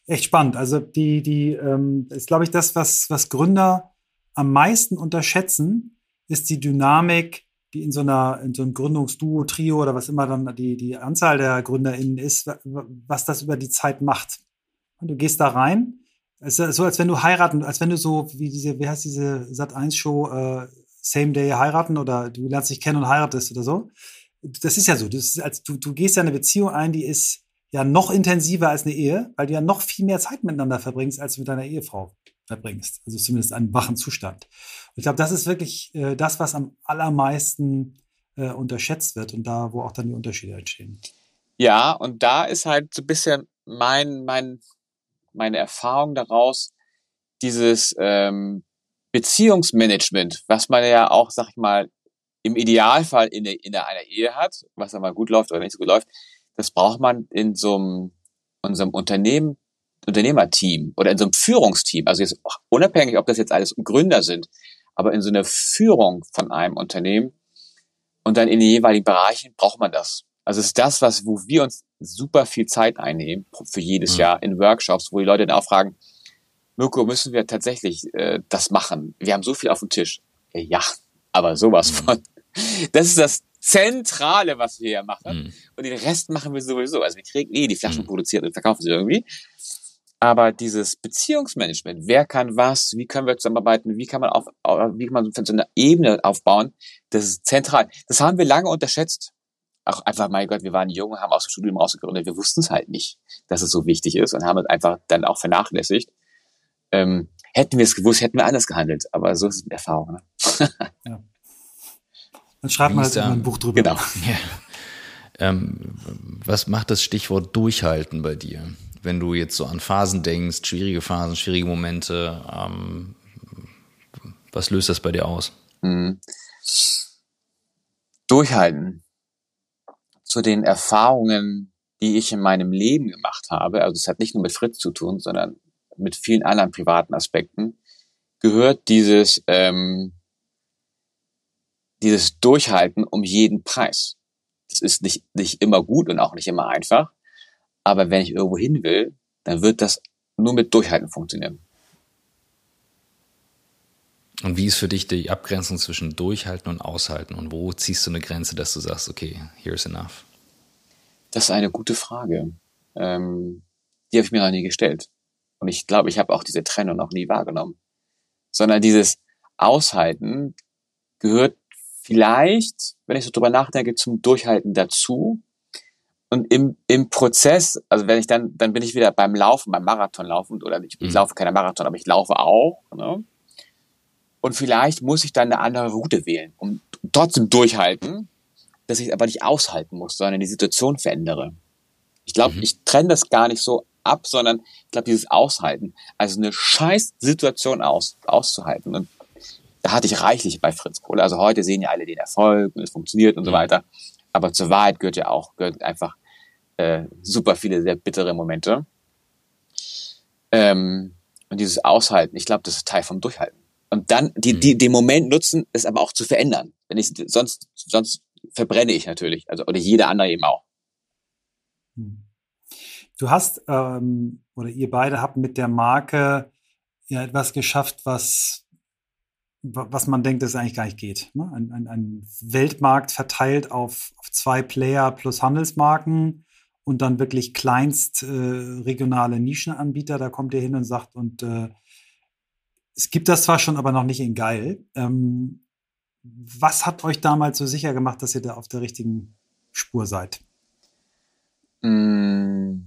echt spannend. Also die, die ähm, ist, glaube ich, das, was, was Gründer am meisten unterschätzen, ist die Dynamik, die in so einer, in so einem Gründungsduo, Trio oder was immer dann die, die Anzahl der GründerInnen ist, was das über die Zeit macht. Und du gehst da rein es ist so, als wenn du heiraten, als wenn du so, wie diese, wie heißt diese Sat1-Show, äh, Same Day heiraten oder du lernst dich kennen und heiratest oder so. Das ist ja so. Das ist, als, du, du gehst ja eine Beziehung ein, die ist ja noch intensiver als eine Ehe, weil du ja noch viel mehr Zeit miteinander verbringst, als du mit deiner Ehefrau verbringst. Also zumindest einen wachen Zustand. Und ich glaube, das ist wirklich äh, das, was am allermeisten äh, unterschätzt wird und da, wo auch dann die Unterschiede entstehen. Ja, und da ist halt so ein bisschen mein, mein meine Erfahrung daraus, dieses ähm, Beziehungsmanagement, was man ja auch, sag ich mal, im Idealfall in, in einer Ehe hat, was dann mal gut läuft oder nicht so gut läuft, das braucht man in so einem, unserem Unternehmen, Unternehmerteam oder in so einem Führungsteam. Also jetzt unabhängig, ob das jetzt alles Gründer sind, aber in so einer Führung von einem Unternehmen und dann in den jeweiligen Bereichen braucht man das. Also es ist das, was, wo wir uns super viel Zeit einnehmen für jedes mhm. Jahr in Workshops, wo die Leute dann auch fragen, Mirko, müssen wir tatsächlich äh, das machen? Wir haben so viel auf dem Tisch. Ja, aber sowas mhm. von. Das ist das Zentrale, was wir hier machen. Mhm. Und den Rest machen wir sowieso. Also wir kriegen eh die Flaschen mhm. produziert und verkaufen sie irgendwie. Aber dieses Beziehungsmanagement, wer kann was, wie können wir zusammenarbeiten, wie kann man auf, wie kann man so eine Ebene aufbauen, das ist zentral. Das haben wir lange unterschätzt auch einfach, mein Gott, wir waren jung, haben aus dem Studium rausgegründet, wir wussten es halt nicht, dass es so wichtig ist und haben es einfach dann auch vernachlässigt. Ähm, hätten wir es gewusst, hätten wir anders gehandelt, aber so ist es mit Erfahrung. Ne? ja. Dann schreibt man halt ein Buch drüber. Genau. Ja. Ähm, was macht das Stichwort Durchhalten bei dir? wenn du jetzt so an Phasen denkst, schwierige Phasen, schwierige Momente, ähm, was löst das bei dir aus? Mhm. Durchhalten. Zu den Erfahrungen, die ich in meinem Leben gemacht habe, also es hat nicht nur mit Fritz zu tun, sondern mit vielen anderen privaten Aspekten, gehört dieses, ähm, dieses Durchhalten um jeden Preis. Das ist nicht, nicht immer gut und auch nicht immer einfach. Aber wenn ich irgendwo hin will, dann wird das nur mit Durchhalten funktionieren. Und wie ist für dich die Abgrenzung zwischen Durchhalten und Aushalten? Und wo ziehst du eine Grenze, dass du sagst, okay, here's enough? Das ist eine gute Frage. Ähm, die habe ich mir noch nie gestellt. Und ich glaube, ich habe auch diese Trennung noch nie wahrgenommen. Sondern dieses Aushalten gehört vielleicht, wenn ich so drüber nachdenke, zum Durchhalten dazu. Und im, im Prozess, also wenn ich dann, dann bin ich wieder beim Laufen, beim Marathon laufen, oder ich, ich mhm. laufe keine Marathon, aber ich laufe auch. Ne? Und vielleicht muss ich dann eine andere Route wählen, um trotzdem durchhalten, dass ich aber nicht aushalten muss, sondern die Situation verändere. Ich glaube, mhm. ich trenne das gar nicht so ab, sondern ich glaube, dieses Aushalten, also eine scheiß Situation aus, auszuhalten. Und da hatte ich reichlich bei Fritz Kohle. Also heute sehen ja alle den Erfolg und es funktioniert und so mhm. weiter. Aber zur Wahrheit gehört ja auch, gehört einfach äh, super viele sehr bittere Momente. Ähm, und dieses Aushalten, ich glaube, das ist Teil vom Durchhalten. Und dann die, die, mhm. den Moment nutzen, es aber auch zu verändern. Wenn ich sonst, sonst verbrenne ich natürlich. Also, oder jeder andere eben auch. Hm. Du hast, ähm, oder ihr beide habt mit der Marke ja etwas geschafft, was, was man denkt, dass es eigentlich gar nicht geht. Ne? Ein, ein, ein Weltmarkt verteilt auf, auf zwei Player plus Handelsmarken und dann wirklich kleinst äh, regionale Nischenanbieter. Da kommt ihr hin und sagt, und äh, es gibt das zwar schon, aber noch nicht in geil. Ähm, was hat euch damals so sicher gemacht, dass ihr da auf der richtigen Spur seid? Mm.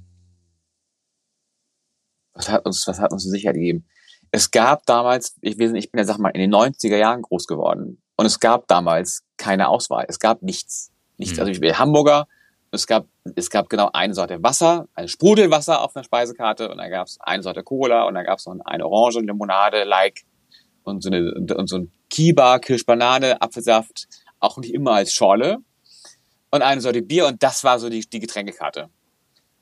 Was hat uns, was hat uns so Sicherheit gegeben? Es gab damals, ich, ich bin ja, sag mal, in den 90er Jahren groß geworden. Und es gab damals keine Auswahl. Es gab nichts. Nichts. Mhm. Also ich bin Hamburger, es gab, es gab genau eine Sorte Wasser, ein Sprudelwasser auf einer Speisekarte und dann gab es eine Sorte Cola und dann gab es noch eine Orange, Limonade, like und so, eine, und so ein Kiba, Kirschbanane, Apfelsaft, auch nicht immer als Schorle und eine Sorte Bier und das war so die, die Getränkekarte.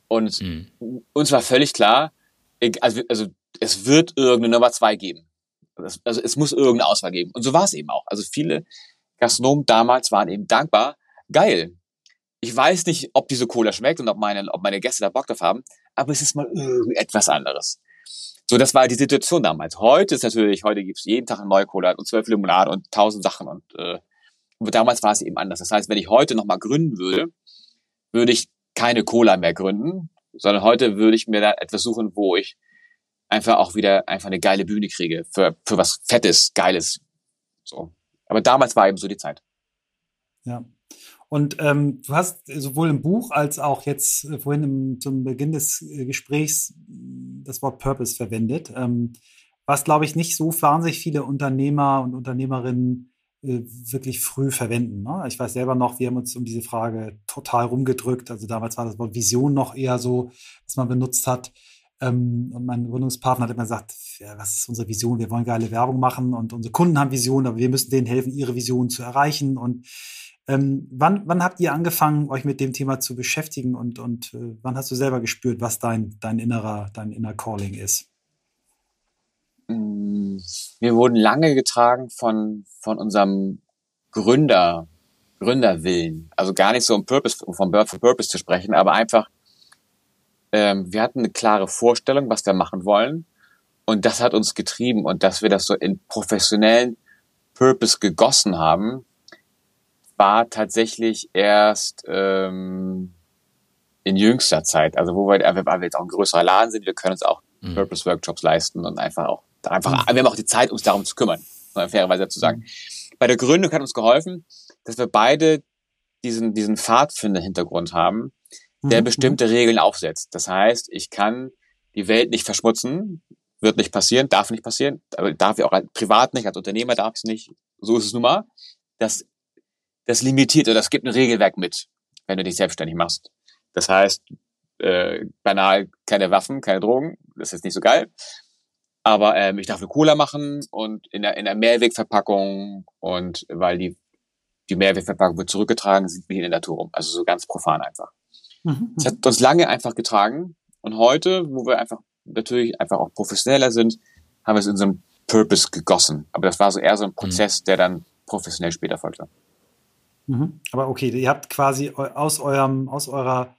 Und mhm. uns war völlig klar, also, also es wird irgendeine Nummer zwei geben. Also es muss irgendeine Auswahl geben. Und so war es eben auch. Also viele Gastronomen damals waren eben dankbar, geil, ich weiß nicht, ob diese Cola schmeckt und ob meine, ob meine Gäste da Bock drauf haben, aber es ist mal irgendetwas anderes. So, das war die Situation damals. Heute ist natürlich, heute gibt's jeden Tag eine neue Cola und zwölf Limonade und tausend Sachen und äh, damals war es eben anders. Das heißt, wenn ich heute nochmal gründen würde, würde ich keine Cola mehr gründen, sondern heute würde ich mir da etwas suchen, wo ich einfach auch wieder einfach eine geile Bühne kriege für, für was Fettes, Geiles. So. Aber damals war eben so die Zeit. Ja. Und ähm, du hast sowohl im Buch als auch jetzt äh, vorhin im, zum Beginn des äh, Gesprächs mm, das Wort Purpose verwendet, ähm, was, glaube ich, nicht so wahnsinnig viele Unternehmer und Unternehmerinnen äh, wirklich früh verwenden. Ne? Ich weiß selber noch, wir haben uns um diese Frage total rumgedrückt. Also damals war das Wort Vision noch eher so, was man benutzt hat. Ähm, und mein Gründungspartner hat immer gesagt, ja, was ist unsere Vision? Wir wollen geile Werbung machen und unsere Kunden haben Visionen, aber wir müssen denen helfen, ihre Vision zu erreichen. Und ähm, wann, wann habt ihr angefangen, euch mit dem Thema zu beschäftigen und, und äh, wann hast du selber gespürt, was dein, dein innerer, dein inner Calling ist? Mm, wir wurden lange getragen von, von unserem Gründer, Gründerwillen. Also gar nicht so um Purpose, vom Birth for Purpose zu sprechen, aber einfach, ähm, wir hatten eine klare Vorstellung, was wir machen wollen. Und das hat uns getrieben und dass wir das so in professionellen Purpose gegossen haben, war tatsächlich erst ähm, in jüngster Zeit, also wo wir, weil wir jetzt auch ein größerer Laden sind, wir können uns auch mhm. Purpose Workshops leisten und einfach auch einfach, mhm. wir haben auch die Zeit, uns darum zu kümmern, fairerweise dazu sagen. Mhm. Bei der Gründung hat uns geholfen, dass wir beide diesen diesen Pfadfinder-Hintergrund haben, der mhm. bestimmte Regeln aufsetzt. Das heißt, ich kann die Welt nicht verschmutzen, wird nicht passieren, darf nicht passieren, aber darf ich auch als privat nicht, als Unternehmer darf es nicht. So ist es nun mal. Das das limitiert oder das gibt ein Regelwerk mit, wenn du dich selbstständig machst. Das heißt, äh, banal keine Waffen, keine Drogen. Das ist jetzt nicht so geil. Aber ähm, ich darf eine Cola machen und in der, in der Mehrwegverpackung und weil die, die Mehrwegverpackung wird zurückgetragen, sieht mich in der Natur rum. Also so ganz profan einfach. Mhm. Das hat uns lange einfach getragen. Und heute, wo wir einfach natürlich einfach auch professioneller sind, haben wir es in so einem Purpose gegossen. Aber das war so eher so ein Prozess, mhm. der dann professionell später folgte. Mhm. Aber okay, ihr habt quasi aus eurem, aus eurer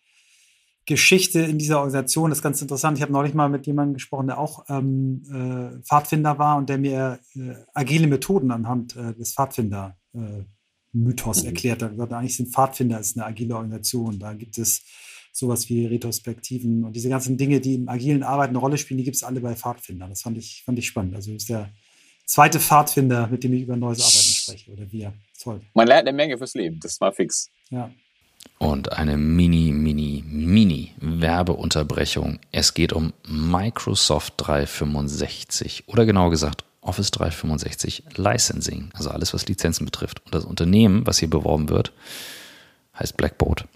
Geschichte in dieser Organisation, das ist ganz interessant. Ich habe neulich mal mit jemandem gesprochen, der auch ähm, äh, Pfadfinder war und der mir äh, agile Methoden anhand äh, des Pfadfinder-Mythos äh, erklärt hat. Also eigentlich sind Pfadfinder ist eine agile Organisation. Da gibt es sowas wie Retrospektiven und diese ganzen Dinge, die im agilen Arbeiten eine Rolle spielen, die gibt es alle bei Pfadfindern. Das fand ich, fand ich spannend. Also ist der zweite Pfadfinder, mit dem ich über neues Arbeiten spreche oder wir. Toll. Man lernt eine Menge fürs Leben, das war fix. Ja. Und eine mini, mini, mini Werbeunterbrechung. Es geht um Microsoft 365 oder genauer gesagt Office 365 Licensing, also alles, was Lizenzen betrifft. Und das Unternehmen, was hier beworben wird, heißt Blackboard.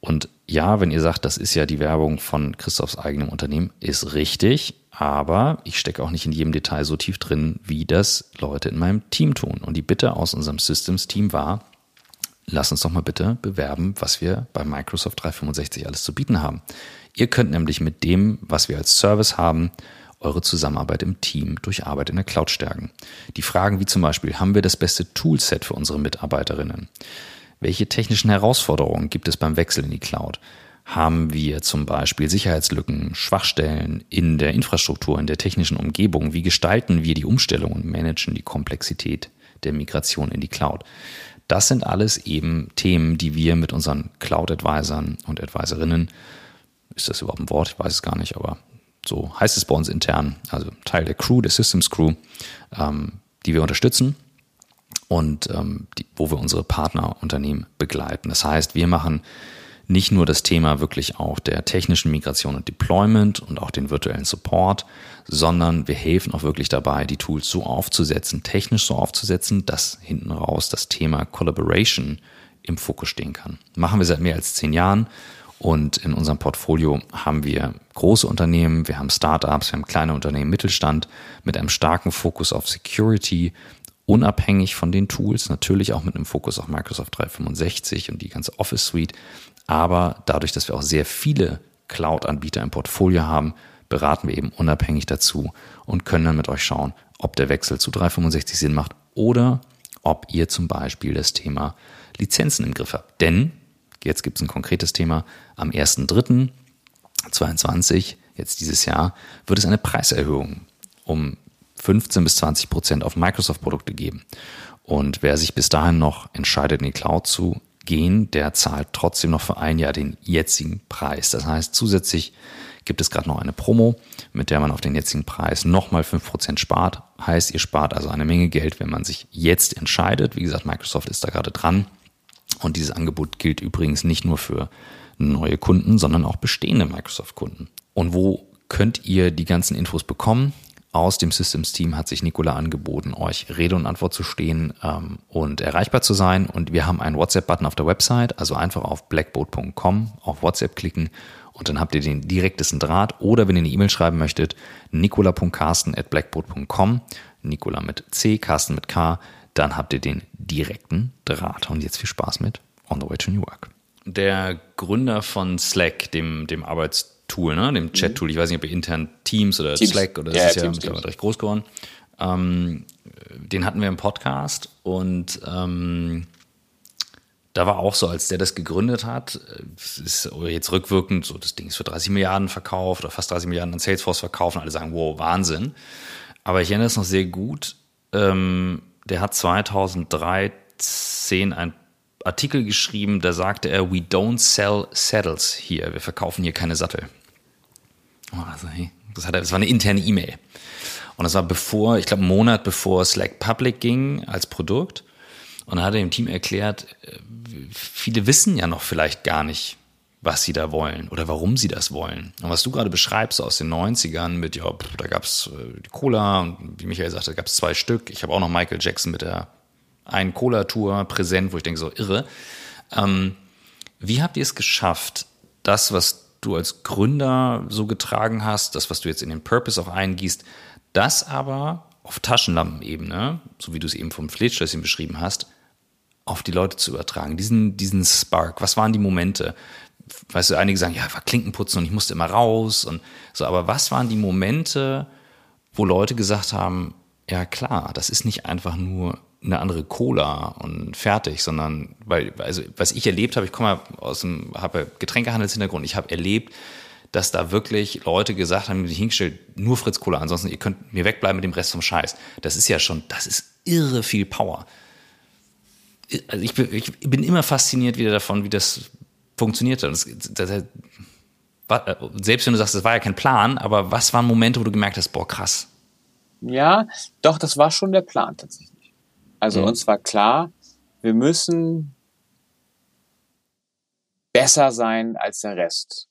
Und ja, wenn ihr sagt, das ist ja die Werbung von Christophs eigenem Unternehmen, ist richtig, aber ich stecke auch nicht in jedem Detail so tief drin, wie das Leute in meinem Team tun. Und die Bitte aus unserem Systems-Team war, lass uns doch mal bitte bewerben, was wir bei Microsoft 365 alles zu bieten haben. Ihr könnt nämlich mit dem, was wir als Service haben, eure Zusammenarbeit im Team durch Arbeit in der Cloud stärken. Die Fragen wie zum Beispiel, haben wir das beste Toolset für unsere Mitarbeiterinnen? Welche technischen Herausforderungen gibt es beim Wechsel in die Cloud? Haben wir zum Beispiel Sicherheitslücken, Schwachstellen in der Infrastruktur, in der technischen Umgebung? Wie gestalten wir die Umstellung und managen die Komplexität der Migration in die Cloud? Das sind alles eben Themen, die wir mit unseren Cloud-Advisern und Advisorinnen, ist das überhaupt ein Wort? Ich weiß es gar nicht, aber so heißt es bei uns intern, also Teil der Crew, der Systems Crew, ähm, die wir unterstützen und ähm, die, wo wir unsere Partnerunternehmen begleiten. Das heißt, wir machen nicht nur das Thema wirklich auch der technischen Migration und Deployment und auch den virtuellen Support, sondern wir helfen auch wirklich dabei, die Tools so aufzusetzen, technisch so aufzusetzen, dass hinten raus das Thema Collaboration im Fokus stehen kann. Machen wir seit mehr als zehn Jahren und in unserem Portfolio haben wir große Unternehmen, wir haben Startups, wir haben kleine Unternehmen, Mittelstand mit einem starken Fokus auf Security, unabhängig von den Tools, natürlich auch mit einem Fokus auf Microsoft 365 und die ganze Office Suite, aber dadurch, dass wir auch sehr viele Cloud-Anbieter im Portfolio haben, beraten wir eben unabhängig dazu und können dann mit euch schauen, ob der Wechsel zu 365 Sinn macht oder ob ihr zum Beispiel das Thema Lizenzen im Griff habt. Denn, jetzt gibt es ein konkretes Thema, am 1.3.22, jetzt dieses Jahr, wird es eine Preiserhöhung um 15 bis 20 Prozent auf Microsoft-Produkte geben. Und wer sich bis dahin noch entscheidet, in die Cloud zu gehen, der zahlt trotzdem noch für ein Jahr den jetzigen Preis. Das heißt, zusätzlich gibt es gerade noch eine Promo, mit der man auf den jetzigen Preis nochmal 5% spart. Heißt, ihr spart also eine Menge Geld, wenn man sich jetzt entscheidet. Wie gesagt, Microsoft ist da gerade dran. Und dieses Angebot gilt übrigens nicht nur für neue Kunden, sondern auch bestehende Microsoft-Kunden. Und wo könnt ihr die ganzen Infos bekommen? aus dem Systems-Team hat sich Nicola angeboten, euch Rede und Antwort zu stehen ähm, und erreichbar zu sein. Und wir haben einen WhatsApp-Button auf der Website, also einfach auf blackboat.com auf WhatsApp klicken und dann habt ihr den direktesten Draht. Oder wenn ihr eine E-Mail schreiben möchtet, nicola.carsten.blackboat.com, Nicola mit C, Carsten mit K, dann habt ihr den direkten Draht. Und jetzt viel Spaß mit On the Way to New York. Der Gründer von Slack, dem, dem Arbeits Tool, ne? dem Chat-Tool. Ich weiß nicht, ob ihr intern Teams oder Teams. Slack oder das ja, ist ja Teams, mittlerweile recht groß geworden. Ähm, den hatten wir im Podcast und ähm, da war auch so, als der das gegründet hat, ist jetzt rückwirkend, so das Ding ist für 30 Milliarden verkauft oder fast 30 Milliarden an Salesforce verkauft und alle sagen, wow, Wahnsinn. Aber ich erinnere es noch sehr gut. Ähm, der hat 2013 ein Artikel geschrieben, da sagte er, we don't sell saddles hier. Wir verkaufen hier keine Sattel. Oh, also, hey, das, hat, das war eine interne E-Mail. Und das war bevor, ich glaube, einen Monat bevor Slack Public ging als Produkt. Und dann hat er dem Team erklärt, äh, viele wissen ja noch vielleicht gar nicht, was sie da wollen oder warum sie das wollen. Und was du gerade beschreibst aus den 90ern mit, ja, pff, da gab's äh, die Cola und wie Michael sagte, da gab's zwei Stück. Ich habe auch noch Michael Jackson mit der einen Cola-Tour präsent, wo ich denke, so irre. Ähm, wie habt ihr es geschafft, das, was du als Gründer so getragen hast, das, was du jetzt in den Purpose auch eingießt, das aber auf Taschenlampenebene, so wie du es eben vom Fleetschlösschen beschrieben hast, auf die Leute zu übertragen. Diesen, diesen Spark. Was waren die Momente? Weißt du, einige sagen, ja, war Klinkenputzen und ich musste immer raus und so, aber was waren die Momente, wo Leute gesagt haben, ja klar, das ist nicht einfach nur eine andere Cola und fertig, sondern weil, also was ich erlebt habe, ich komme aus dem, habe Getränkehandelshintergrund, ich habe erlebt, dass da wirklich Leute gesagt haben, die sich hingestellt, nur Fritz Cola, ansonsten ihr könnt mir wegbleiben mit dem Rest vom Scheiß. Das ist ja schon, das ist irre viel Power. Also ich, bin, ich bin immer fasziniert wieder davon, wie das funktioniert. Das, das, das, selbst wenn du sagst, das war ja kein Plan, aber was waren Momente, wo du gemerkt hast, boah, krass. Ja, doch, das war schon der Plan tatsächlich. Also mhm. uns war klar, wir müssen besser sein als der Rest.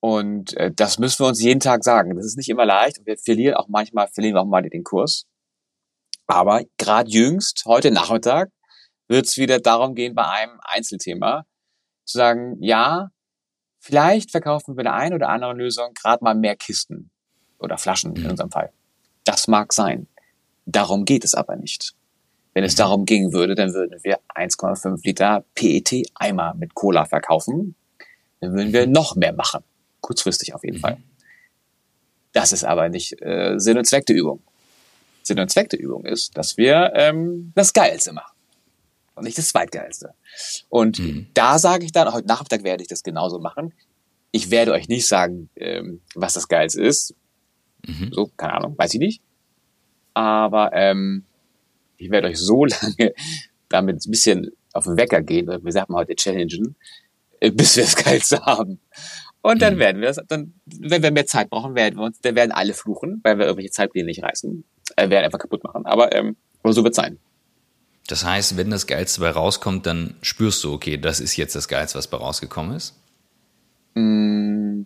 Und äh, das müssen wir uns jeden Tag sagen. Das ist nicht immer leicht. Wir verlieren auch manchmal, verlieren wir auch mal den Kurs. Aber gerade jüngst, heute Nachmittag, wird es wieder darum gehen, bei einem Einzelthema zu sagen, ja, vielleicht verkaufen wir der einen oder anderen Lösung gerade mal mehr Kisten oder Flaschen in mhm. unserem Fall. Das mag sein. Darum geht es aber nicht. Wenn es mhm. darum gehen würde, dann würden wir 1,5 Liter PET-Eimer mit Cola verkaufen. Dann würden wir noch mehr machen. Kurzfristig auf jeden mhm. Fall. Das ist aber nicht äh, Sinn und Zweck der Übung. Sinn und Zweck der Übung ist, dass wir ähm, das Geilste machen. Und nicht das Zweitgeilste. Und mhm. da sage ich dann, heute Nachmittag werde ich das genauso machen. Ich werde euch nicht sagen, ähm, was das Geilste ist. Mhm. So, keine Ahnung, weiß ich nicht. Aber ähm, ich werde euch so lange damit ein bisschen auf den Wecker gehen, wir sagen heute challengen, äh, bis wir das Geilste haben. Und dann mhm. werden wir das, dann, wenn wir mehr Zeit brauchen, werden wir uns, dann werden alle fluchen, weil wir irgendwelche Zeitpläne nicht reißen, äh, werden einfach kaputt machen. Aber, ähm, so wird sein. Das heißt, wenn das Geilste bei rauskommt, dann spürst du, okay, das ist jetzt das Geilste, was bei rausgekommen ist? Mm,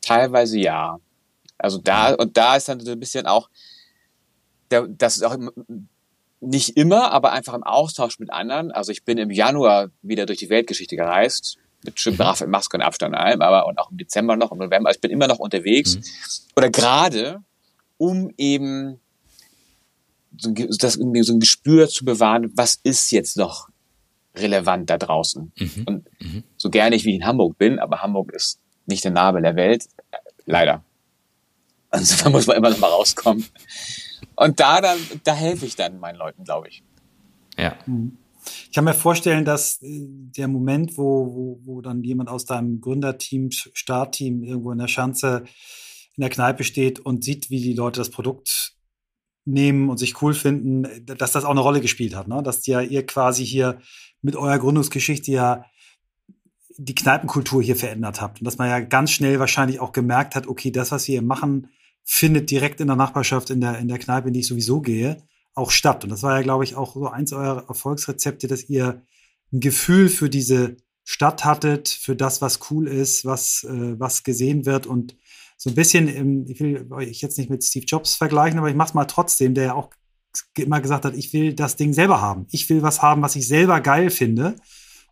teilweise ja. Also da, und da ist dann so ein bisschen auch, das ist auch nicht immer, aber einfach im Austausch mit anderen. Also ich bin im Januar wieder durch die Weltgeschichte gereist, mit schön brav in Maske und Abstand und allem, aber und auch im Dezember noch, im November. Also ich bin immer noch unterwegs. Mhm. Oder gerade, um eben das irgendwie so ein Gespür zu bewahren, was ist jetzt noch relevant da draußen. Mhm. Und mhm. so gerne ich wie in Hamburg bin, aber Hamburg ist nicht der Nabel der Welt, leider. Insofern muss man immer noch mal rauskommen. Und da dann, da helfe ich dann meinen Leuten, glaube ich. Ja. Mhm. Ich kann mir vorstellen, dass äh, der Moment, wo, wo, wo dann jemand aus deinem Gründerteam, Startteam irgendwo in der Schanze in der Kneipe steht und sieht, wie die Leute das Produkt nehmen und sich cool finden, dass das auch eine Rolle gespielt hat, ne? Dass ja ihr quasi hier mit eurer Gründungsgeschichte ja die Kneipenkultur hier verändert habt und dass man ja ganz schnell wahrscheinlich auch gemerkt hat, okay, das, was wir hier machen, findet direkt in der Nachbarschaft in der in der Kneipe, in die ich sowieso gehe auch statt. Und das war ja, glaube ich, auch so eins eurer Erfolgsrezepte, dass ihr ein Gefühl für diese Stadt hattet, für das, was cool ist, was, äh, was gesehen wird und so ein bisschen, im, ich will euch jetzt nicht mit Steve Jobs vergleichen, aber ich mach's mal trotzdem, der ja auch immer gesagt hat, ich will das Ding selber haben. Ich will was haben, was ich selber geil finde.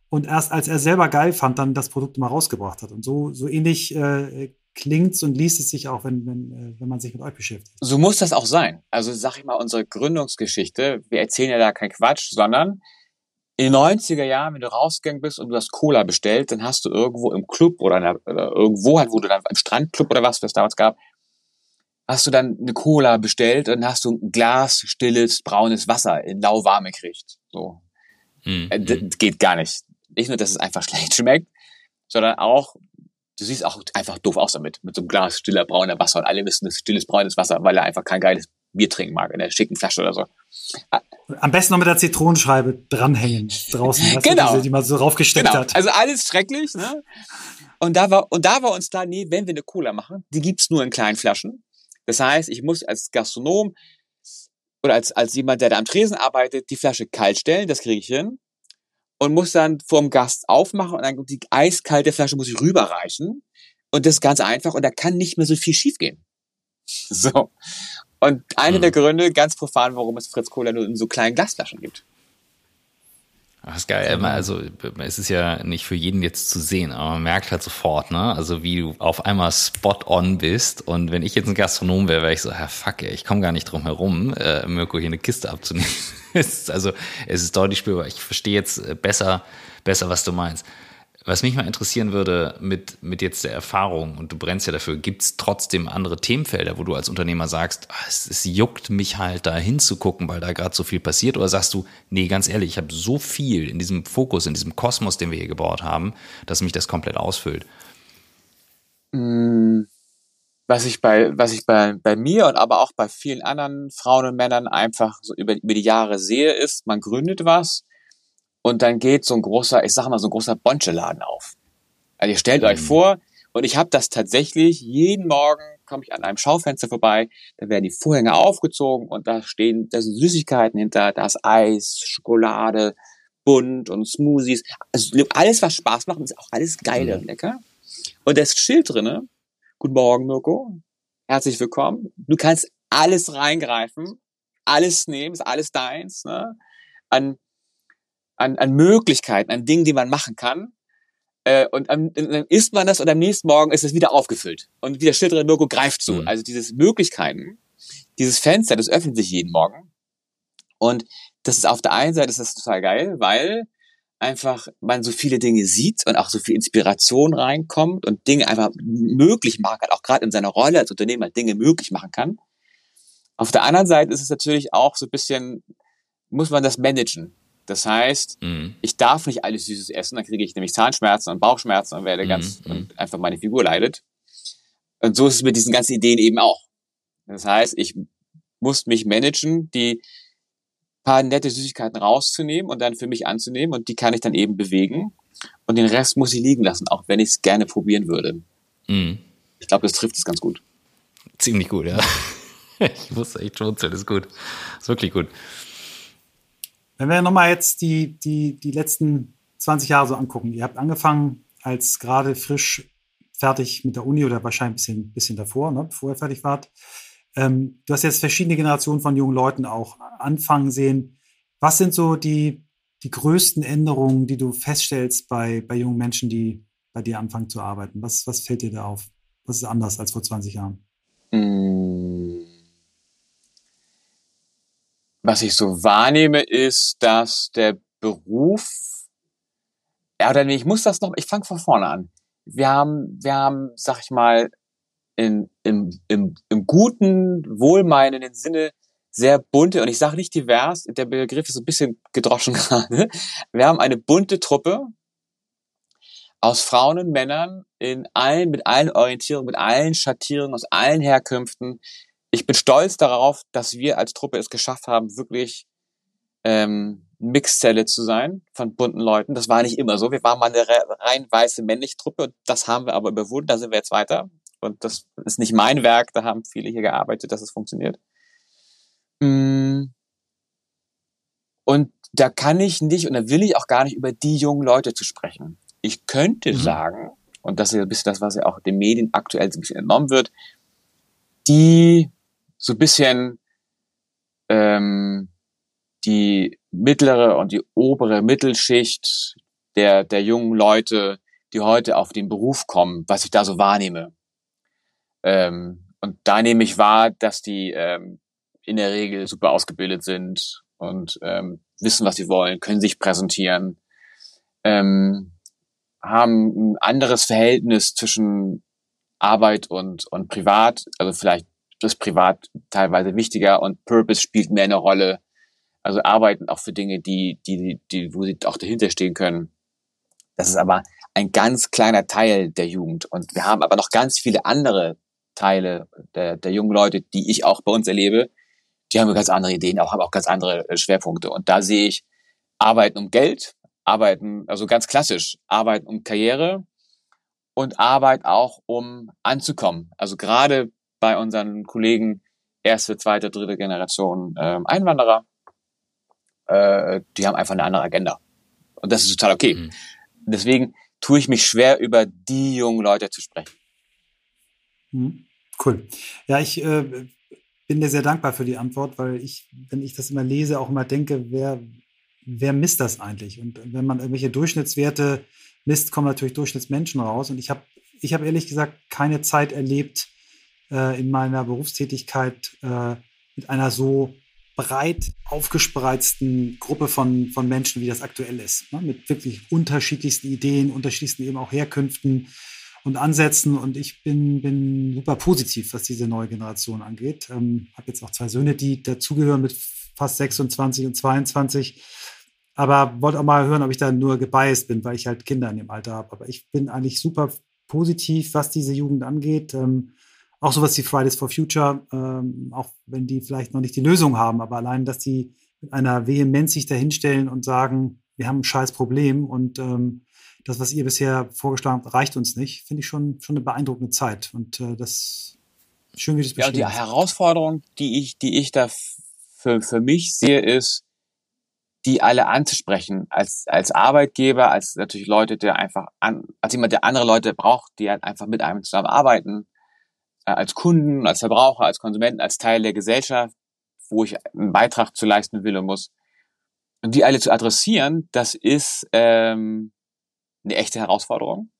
Und erst als er selber geil fand, dann das Produkt mal rausgebracht hat. Und so, so ähnlich äh, klingt's und liest es sich auch, wenn, wenn, äh, wenn man sich mit euch beschäftigt. So muss das auch sein. Also sag ich mal, unsere Gründungsgeschichte, wir erzählen ja da kein Quatsch, sondern in den 90er Jahren, wenn du rausgegangen bist und du hast Cola bestellt, dann hast du irgendwo im Club oder, der, oder irgendwo halt, wo du dann im Strandclub oder was, was es damals gab, hast du dann eine Cola bestellt und dann hast du ein Glas stilles, braunes Wasser in lauwarme gekriegt. So. Mhm. Äh, das geht gar nicht. Nicht nur, dass es einfach schlecht schmeckt, sondern auch, du siehst auch einfach doof aus damit, mit so einem Glas stiller brauner Wasser und alle wissen, das ist stilles braunes Wasser, weil er einfach kein geiles Bier trinken mag in der schicken Flasche oder so. Am besten noch mit der Zitronenscheibe dranhängen draußen, genau. Diese, die man so raufgesteckt genau. hat. Also alles schrecklich, ne? Und da war und da war uns da, nee, wenn wir eine Cola machen, die gibt's nur in kleinen Flaschen. Das heißt, ich muss als Gastronom oder als als jemand, der da am Tresen arbeitet, die Flasche kalt stellen, das kriege ich hin und muss dann vorm Gast aufmachen und dann die eiskalte Flasche muss ich rüberreichen. Und das ist ganz einfach und da kann nicht mehr so viel schiefgehen. So. Und einer mhm. der Gründe, ganz profan, warum es Fritz Cola nur in so kleinen Glasflaschen gibt. Das Das ist geil. Also es ist ja nicht für jeden jetzt zu sehen, aber man merkt halt sofort, ne? Also wie du auf einmal spot on bist. Und wenn ich jetzt ein Gastronom wäre, wäre ich so, Herr fuck, ey, ich komme gar nicht drum herum, äh, Mirko hier eine Kiste abzunehmen. also es ist deutlich spürbar. Ich verstehe jetzt äh, besser, besser, was du meinst. Was mich mal interessieren würde mit, mit jetzt der Erfahrung, und du brennst ja dafür, gibt es trotzdem andere Themenfelder, wo du als Unternehmer sagst, ah, es, es, juckt mich halt da hinzugucken, weil da gerade so viel passiert? Oder sagst du, nee, ganz ehrlich, ich habe so viel in diesem Fokus, in diesem Kosmos, den wir hier gebaut haben, dass mich das komplett ausfüllt? Mm, was ich bei, was ich bei, bei mir und aber auch bei vielen anderen Frauen und Männern einfach so über, über die Jahre sehe, ist, man gründet was und dann geht so ein großer, ich sag mal, so ein großer Boncheladen auf. Also ihr stellt mhm. euch vor, und ich habe das tatsächlich jeden Morgen komme ich an einem Schaufenster vorbei, da werden die Vorhänge aufgezogen und da stehen, da sind Süßigkeiten hinter, da ist Eis, Schokolade, bunt und Smoothies. Also alles, was Spaß macht, ist auch alles geil mhm. und lecker. Und da ist Schild drinne. Guten Morgen, Mirko. Herzlich willkommen. Du kannst alles reingreifen, alles nehmen, ist alles deins. Ne? An an, an Möglichkeiten, an Dingen, die man machen kann. Äh, und am, dann isst man das und am nächsten Morgen ist es wieder aufgefüllt. Und wieder drin, Logo greift zu. Mhm. Also dieses Möglichkeiten, dieses Fenster, das öffnet sich jeden Morgen. Und das ist auf der einen Seite ist das total geil, weil einfach man so viele Dinge sieht und auch so viel Inspiration reinkommt und Dinge einfach möglich machen kann, auch gerade in seiner Rolle als Unternehmer Dinge möglich machen kann. Auf der anderen Seite ist es natürlich auch so ein bisschen, muss man das managen. Das heißt, mhm. ich darf nicht alles Süßes essen, dann kriege ich nämlich Zahnschmerzen und Bauchschmerzen und werde mhm. ganz mhm. und einfach meine Figur leidet. Und so ist es mit diesen ganzen Ideen eben auch. Das heißt, ich muss mich managen, die paar nette Süßigkeiten rauszunehmen und dann für mich anzunehmen und die kann ich dann eben bewegen und den Rest muss ich liegen lassen, auch wenn ich es gerne probieren würde. Mhm. Ich glaube, das trifft es ganz gut. Ziemlich gut, ja. Ich muss echt schmunzeln, das ist gut. Das ist wirklich gut. Wenn wir nochmal jetzt die, die, die letzten 20 Jahre so angucken. Ihr habt angefangen als gerade frisch fertig mit der Uni oder wahrscheinlich ein bisschen, bisschen davor, ne, bevor ihr fertig wart. Ähm, du hast jetzt verschiedene Generationen von jungen Leuten auch anfangen sehen. Was sind so die, die größten Änderungen, die du feststellst bei, bei jungen Menschen, die bei dir anfangen zu arbeiten? Was, was fällt dir da auf? Was ist anders als vor 20 Jahren? Mmh was ich so wahrnehme, ist, dass der Beruf, ja oder nee, ich muss das noch, ich fange von vorne an. Wir haben, wir haben, sag ich mal, in, im, im, im guten, wohlmeinenden Sinne sehr bunte, und ich sage nicht divers, der Begriff ist ein bisschen gedroschen gerade. Wir haben eine bunte Truppe aus Frauen und Männern in allen, mit allen Orientierungen, mit allen Schattierungen, aus allen Herkünften, ich bin stolz darauf, dass wir als Truppe es geschafft haben, wirklich ähm, Mixzelle zu sein von bunten Leuten. Das war nicht immer so. Wir waren mal eine rein weiße männliche Truppe und das haben wir aber überwunden. Da sind wir jetzt weiter. Und das ist nicht mein Werk. Da haben viele hier gearbeitet, dass es funktioniert. Mm. Und da kann ich nicht und da will ich auch gar nicht über die jungen Leute zu sprechen. Ich könnte mhm. sagen, und das ist ein bisschen das, was ja auch den Medien aktuell so ein bisschen entnommen wird, die so ein bisschen ähm, die mittlere und die obere Mittelschicht der, der jungen Leute, die heute auf den Beruf kommen, was ich da so wahrnehme. Ähm, und da nehme ich wahr, dass die ähm, in der Regel super ausgebildet sind und ähm, wissen, was sie wollen, können sich präsentieren, ähm, haben ein anderes Verhältnis zwischen Arbeit und, und Privat, also vielleicht das privat teilweise wichtiger und Purpose spielt mehr eine Rolle. Also arbeiten auch für Dinge, die, die, die, wo sie auch dahinter stehen können. Das ist aber ein ganz kleiner Teil der Jugend. Und wir haben aber noch ganz viele andere Teile der, der jungen Leute, die ich auch bei uns erlebe. Die haben ganz andere Ideen, auch haben auch ganz andere äh, Schwerpunkte. Und da sehe ich Arbeiten um Geld, Arbeiten, also ganz klassisch, Arbeiten um Karriere und Arbeit auch um anzukommen. Also gerade bei unseren Kollegen erste, zweite, dritte Generation ähm, Einwanderer. Äh, die haben einfach eine andere Agenda. Und das ist total okay. Mhm. Deswegen tue ich mich schwer, über die jungen Leute zu sprechen. Mhm. Cool. Ja, ich äh, bin dir sehr dankbar für die Antwort, weil ich, wenn ich das immer lese, auch immer denke, wer, wer misst das eigentlich? Und wenn man irgendwelche Durchschnittswerte misst, kommen natürlich Durchschnittsmenschen raus. Und ich habe ich hab ehrlich gesagt keine Zeit erlebt äh, in meiner Berufstätigkeit äh, mit einer so breit aufgespreizten Gruppe von, von Menschen, wie das aktuell ist. Ne? Mit wirklich unterschiedlichsten Ideen, unterschiedlichsten eben auch Herkünften und Ansätzen. Und ich bin, bin super positiv, was diese neue Generation angeht. Ähm, habe jetzt auch zwei Söhne, die dazugehören mit fast 26 und 22. Aber wollte auch mal hören, ob ich da nur gebiased bin, weil ich halt Kinder in dem Alter habe. Aber ich bin eigentlich super positiv, was diese Jugend angeht. Ähm, auch sowas wie Fridays for Future, ähm, auch wenn die vielleicht noch nicht die Lösung haben, aber allein, dass die mit einer Vehemenz sich dahinstellen und sagen, wir haben ein scheiß Problem und ähm, das, was ihr bisher vorgeschlagen habt, reicht uns nicht, finde ich schon, schon eine beeindruckende Zeit. Und äh, das schön, wie das Ja, die Herausforderung, die ich, die ich da für, für mich sehe, ist, die alle anzusprechen, als, als Arbeitgeber, als natürlich Leute, der einfach an, als jemand, der andere Leute braucht, die halt einfach mit einem zusammenarbeiten, als Kunden, als Verbraucher, als Konsumenten, als Teil der Gesellschaft, wo ich einen Beitrag zu leisten will und muss. Und die alle zu adressieren, das ist ähm, eine echte Herausforderung.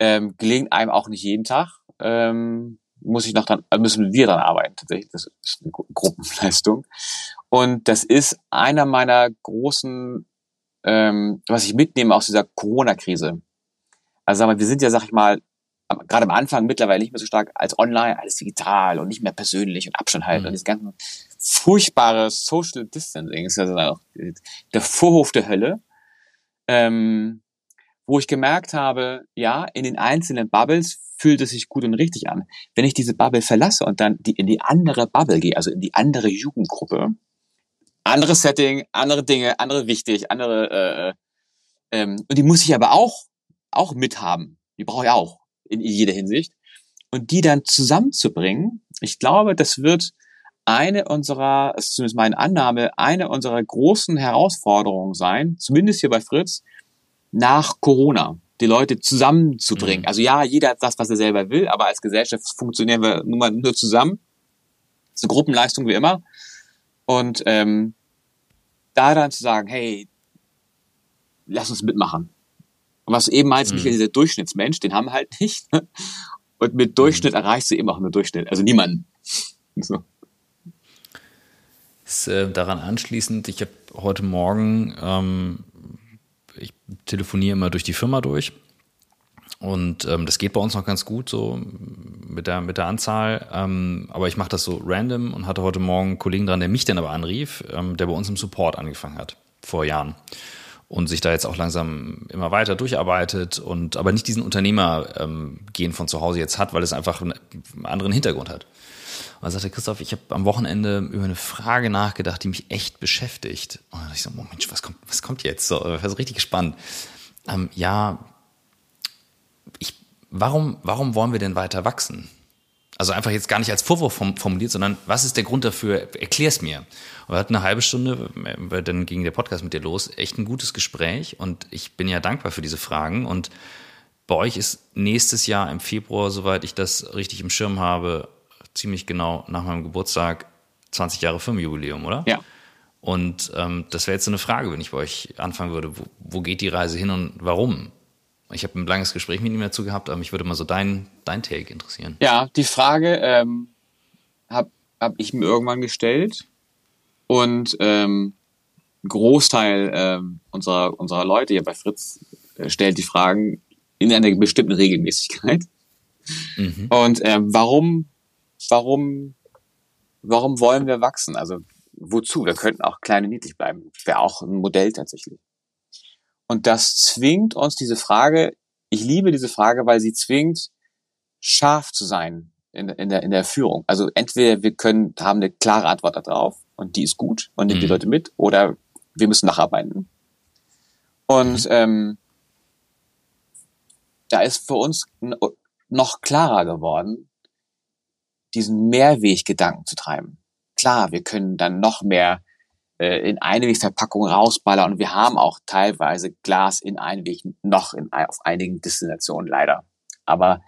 Ähm, gelingt einem auch nicht jeden Tag. Ähm, muss ich noch dran, müssen wir dran arbeiten, tatsächlich. Das ist eine Gruppenleistung. Und das ist einer meiner großen, ähm, was ich mitnehme aus dieser Corona-Krise. Also sagen wir, wir sind ja, sag ich mal, gerade am Anfang mittlerweile nicht mehr so stark als online, alles digital und nicht mehr persönlich und Abstand halten mhm. und das ganze furchtbare Social Distancing ist also auch der Vorhof der Hölle, ähm, wo ich gemerkt habe, ja, in den einzelnen Bubbles fühlt es sich gut und richtig an. Wenn ich diese Bubble verlasse und dann die, in die andere Bubble gehe, also in die andere Jugendgruppe, anderes Setting, andere Dinge, andere wichtig, andere, äh, äh ähm, und die muss ich aber auch, auch mithaben. Die brauche ich auch in jeder Hinsicht. Und die dann zusammenzubringen, ich glaube, das wird eine unserer, ist zumindest meine Annahme, eine unserer großen Herausforderungen sein, zumindest hier bei Fritz, nach Corona, die Leute zusammenzubringen. Mhm. Also ja, jeder hat das, was er selber will, aber als Gesellschaft funktionieren wir nun mal nur zusammen. Das ist eine Gruppenleistung wie immer. Und ähm, da dann zu sagen, hey, lass uns mitmachen. Und was eben meinst, mhm. Michael, dieser Durchschnittsmensch, den haben wir halt nicht. Und mit Durchschnitt mhm. erreichst du eben auch nur Durchschnitt. Also niemanden. So. Ist, äh, daran anschließend, ich habe heute Morgen, ähm, ich telefoniere immer durch die Firma durch. Und ähm, das geht bei uns noch ganz gut so mit der, mit der Anzahl. Ähm, aber ich mache das so random und hatte heute Morgen einen Kollegen dran, der mich dann aber anrief, ähm, der bei uns im Support angefangen hat, vor Jahren und sich da jetzt auch langsam immer weiter durcharbeitet und aber nicht diesen Unternehmergehen ähm, von zu Hause jetzt hat, weil es einfach einen anderen Hintergrund hat. Und da sagte Christoph, ich habe am Wochenende über eine Frage nachgedacht, die mich echt beschäftigt. Und dann dachte ich so, Mensch, was kommt, was kommt jetzt? So, das ist richtig gespannt. Ähm, ja, ich, warum, warum wollen wir denn weiter wachsen? Also einfach jetzt gar nicht als Vorwurf formuliert, sondern was ist der Grund dafür? Erklär's mir. Und wir hatten eine halbe Stunde, äh, dann ging der Podcast mit dir los, echt ein gutes Gespräch und ich bin ja dankbar für diese Fragen und bei euch ist nächstes Jahr im Februar, soweit ich das richtig im Schirm habe, ziemlich genau nach meinem Geburtstag 20 Jahre Firmenjubiläum, oder? Ja. Und ähm, das wäre jetzt so eine Frage, wenn ich bei euch anfangen würde. Wo, wo geht die Reise hin und warum? Ich habe ein langes Gespräch mit ihm dazu gehabt, aber mich würde mal so dein, dein Take interessieren. Ja, die Frage ähm, habe hab ich mir irgendwann gestellt und ähm, ein Großteil ähm, unserer, unserer Leute hier bei Fritz äh, stellt die Fragen in einer bestimmten Regelmäßigkeit. Mhm. Und ähm, warum, warum, warum wollen wir wachsen? Also wozu? Wir könnten auch klein und niedlich bleiben. Wäre auch ein Modell tatsächlich. Und das zwingt uns diese Frage, ich liebe diese Frage, weil sie zwingt, scharf zu sein in, in, der, in der Führung. Also entweder wir können, haben eine klare Antwort darauf und die ist gut und nimmt mhm. die Leute mit, oder wir müssen nacharbeiten. Und mhm. ähm, da ist für uns noch klarer geworden, diesen Mehrweggedanken zu treiben. Klar, wir können dann noch mehr äh, in Einwegsverpackungen rausballern und wir haben auch teilweise Glas in Einweg noch in, auf einigen Destinationen leider. Aber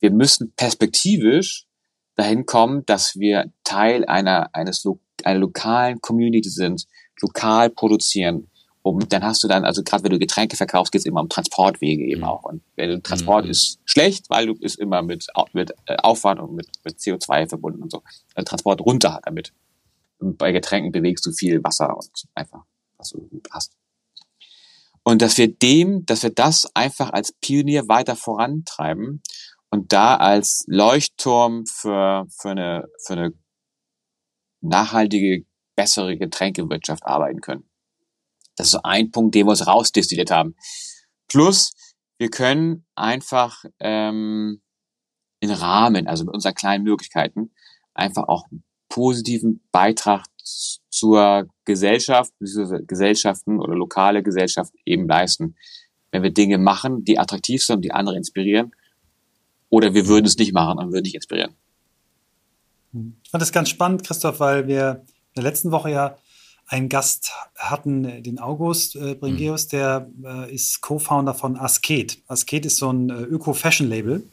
wir müssen perspektivisch dahin kommen, dass wir Teil einer, eines, einer lokalen Community sind, lokal produzieren. Um, dann hast du dann, also gerade wenn du Getränke verkaufst, geht es immer um Transportwege eben mhm. auch. Und wenn Transport mhm. ist schlecht, weil du ist immer mit, mit äh, Aufwand und mit, mit CO2 verbunden und so. Also Transport runter damit. Und bei Getränken bewegst du viel Wasser und einfach, was du hast. Und dass wir dem, dass wir das einfach als Pionier weiter vorantreiben und da als Leuchtturm für, für eine, für eine nachhaltige, bessere Getränkewirtschaft arbeiten können. Das ist so ein Punkt, den wir uns rausdestilliert haben. Plus, wir können einfach ähm, in Rahmen, also mit unseren kleinen Möglichkeiten, einfach auch positiven Beitrag zur Gesellschaft, Gesellschaften oder lokale Gesellschaft eben leisten. Wenn wir Dinge machen, die attraktiv sind, die andere inspirieren, oder wir würden es nicht machen und würden nicht inspirieren. Ich fand das ganz spannend, Christoph, weil wir in der letzten Woche ja einen Gast hatten, den August äh, Bringeus, mhm. der äh, ist Co-Founder von Asket. Asket ist so ein äh, Öko-Fashion-Label. Und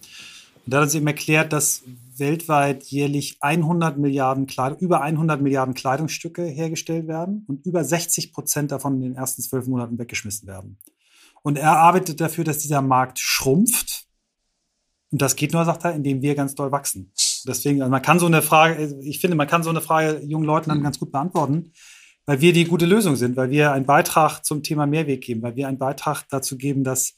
da hat uns eben erklärt, dass weltweit jährlich 100 Milliarden Kleidung, über 100 Milliarden Kleidungsstücke hergestellt werden und über 60 Prozent davon in den ersten zwölf Monaten weggeschmissen werden. Und er arbeitet dafür, dass dieser Markt schrumpft. Und das geht nur, sagt er, indem wir ganz doll wachsen. Deswegen, also man kann so eine Frage, ich finde, man kann so eine Frage jungen Leuten dann ganz gut beantworten weil wir die gute Lösung sind, weil wir einen Beitrag zum Thema Mehrweg geben, weil wir einen Beitrag dazu geben, dass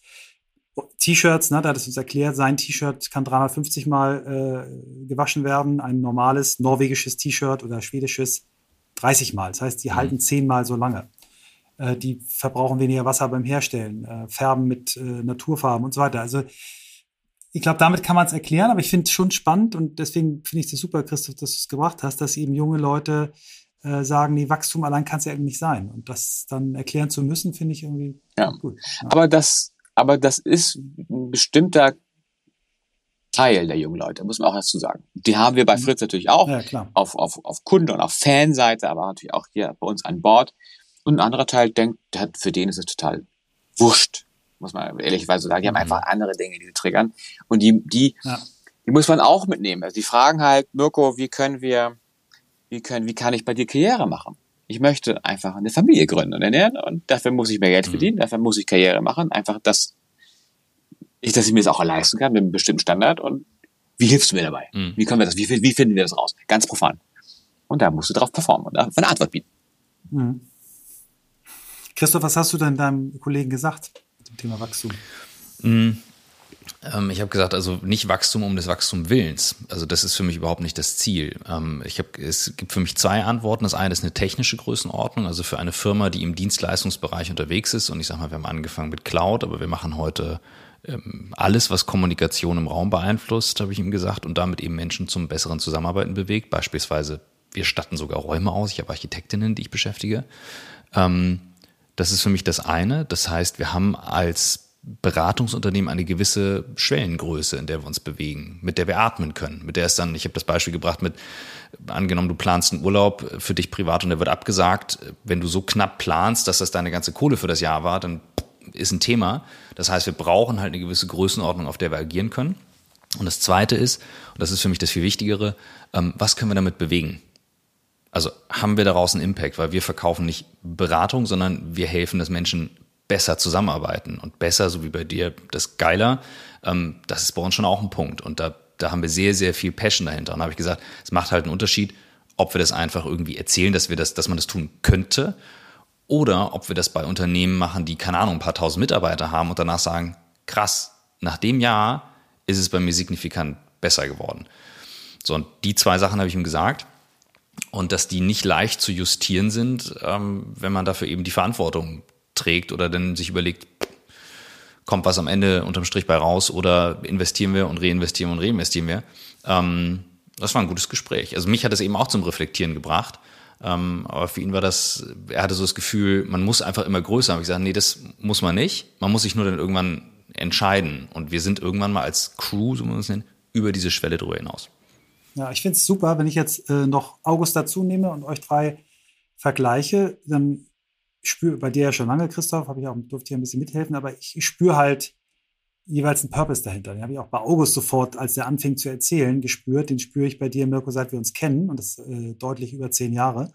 T-Shirts, ne, da hat es uns erklärt, sein T-Shirt kann 350 Mal äh, gewaschen werden, ein normales norwegisches T-Shirt oder schwedisches 30 Mal. Das heißt, die mhm. halten 10 Mal so lange. Äh, die verbrauchen weniger Wasser beim Herstellen, äh, färben mit äh, Naturfarben und so weiter. Also ich glaube, damit kann man es erklären, aber ich finde es schon spannend und deswegen finde ich es super, Christoph, dass du es gebracht hast, dass eben junge Leute äh, sagen, nee, Wachstum allein kann es ja irgendwie nicht sein. Und das dann erklären zu müssen, finde ich irgendwie ja. gut. Ja. Aber das, aber das ist ein bestimmter Teil der jungen Leute, muss man auch dazu sagen. Die haben wir bei mhm. Fritz natürlich auch ja, klar. Auf, auf, auf Kunden- und auf Fanseite, aber natürlich auch hier bei uns an Bord. Und ein anderer Teil denkt, für den ist es total wurscht, muss man ehrlicherweise sagen. Die haben mhm. einfach andere Dinge, die sie triggern. Und die, die, ja. die muss man auch mitnehmen. Also die fragen halt, Mirko, wie können wir wie, können, wie kann ich bei dir Karriere machen? Ich möchte einfach eine Familie gründen und ernähren und dafür muss ich mehr Geld mhm. verdienen, dafür muss ich Karriere machen, einfach dass ich, dass ich mir das auch leisten kann mit einem bestimmten Standard und wie hilfst du mir dabei? Mhm. Wie können wir das, wie, wie finden wir das raus? Ganz profan. Und da musst du drauf performen und eine Antwort bieten. Mhm. Christoph, was hast du denn deinem Kollegen gesagt zum Thema Wachstum? Ähm, ich habe gesagt, also nicht Wachstum um des Wachstum Willens. Also das ist für mich überhaupt nicht das Ziel. Ähm, ich hab, es gibt für mich zwei Antworten. Das eine ist eine technische Größenordnung, also für eine Firma, die im Dienstleistungsbereich unterwegs ist. Und ich sage mal, wir haben angefangen mit Cloud, aber wir machen heute ähm, alles, was Kommunikation im Raum beeinflusst, habe ich ihm gesagt, und damit eben Menschen zum besseren Zusammenarbeiten bewegt. Beispielsweise, wir statten sogar Räume aus. Ich habe Architektinnen, die ich beschäftige. Das ist für mich das eine. Das heißt, wir haben als Beratungsunternehmen eine gewisse Schwellengröße, in der wir uns bewegen, mit der wir atmen können, mit der es dann, ich habe das Beispiel gebracht mit, angenommen, du planst einen Urlaub für dich privat und der wird abgesagt, wenn du so knapp planst, dass das deine ganze Kohle für das Jahr war, dann ist ein Thema. Das heißt, wir brauchen halt eine gewisse Größenordnung, auf der wir agieren können. Und das Zweite ist, und das ist für mich das viel Wichtigere, ähm, was können wir damit bewegen? Also haben wir daraus einen Impact, weil wir verkaufen nicht Beratung, sondern wir helfen, dass Menschen besser zusammenarbeiten und besser, so wie bei dir, das geiler, ähm, das ist bei uns schon auch ein Punkt. Und da, da haben wir sehr, sehr viel Passion dahinter. Und da habe ich gesagt, es macht halt einen Unterschied, ob wir das einfach irgendwie erzählen, dass wir das, dass man das tun könnte, oder ob wir das bei Unternehmen machen, die, keine Ahnung, ein paar tausend Mitarbeiter haben und danach sagen, krass, nach dem Jahr ist es bei mir signifikant besser geworden. So, und die zwei Sachen habe ich ihm gesagt. Und dass die nicht leicht zu justieren sind, ähm, wenn man dafür eben die Verantwortung trägt oder dann sich überlegt, kommt was am Ende unterm Strich bei raus oder investieren wir und reinvestieren und reinvestieren wir. Ähm, das war ein gutes Gespräch. Also mich hat es eben auch zum Reflektieren gebracht. Ähm, aber für ihn war das, er hatte so das Gefühl, man muss einfach immer größer. Habe ich gesagt, nee, das muss man nicht. Man muss sich nur dann irgendwann entscheiden. Und wir sind irgendwann mal als Crew, so muss man es nennen, über diese Schwelle drüber hinaus. Ja, ich finde es super, wenn ich jetzt äh, noch August dazu nehme und euch drei vergleiche, dann ich spüre bei dir ja schon lange, Christoph, habe ich auch, durfte hier ein bisschen mithelfen, aber ich, ich spüre halt jeweils einen Purpose dahinter. Den habe ich auch bei August sofort, als er anfing zu erzählen, gespürt. Den spüre ich bei dir, Mirko, seit wir uns kennen und das äh, deutlich über zehn Jahre.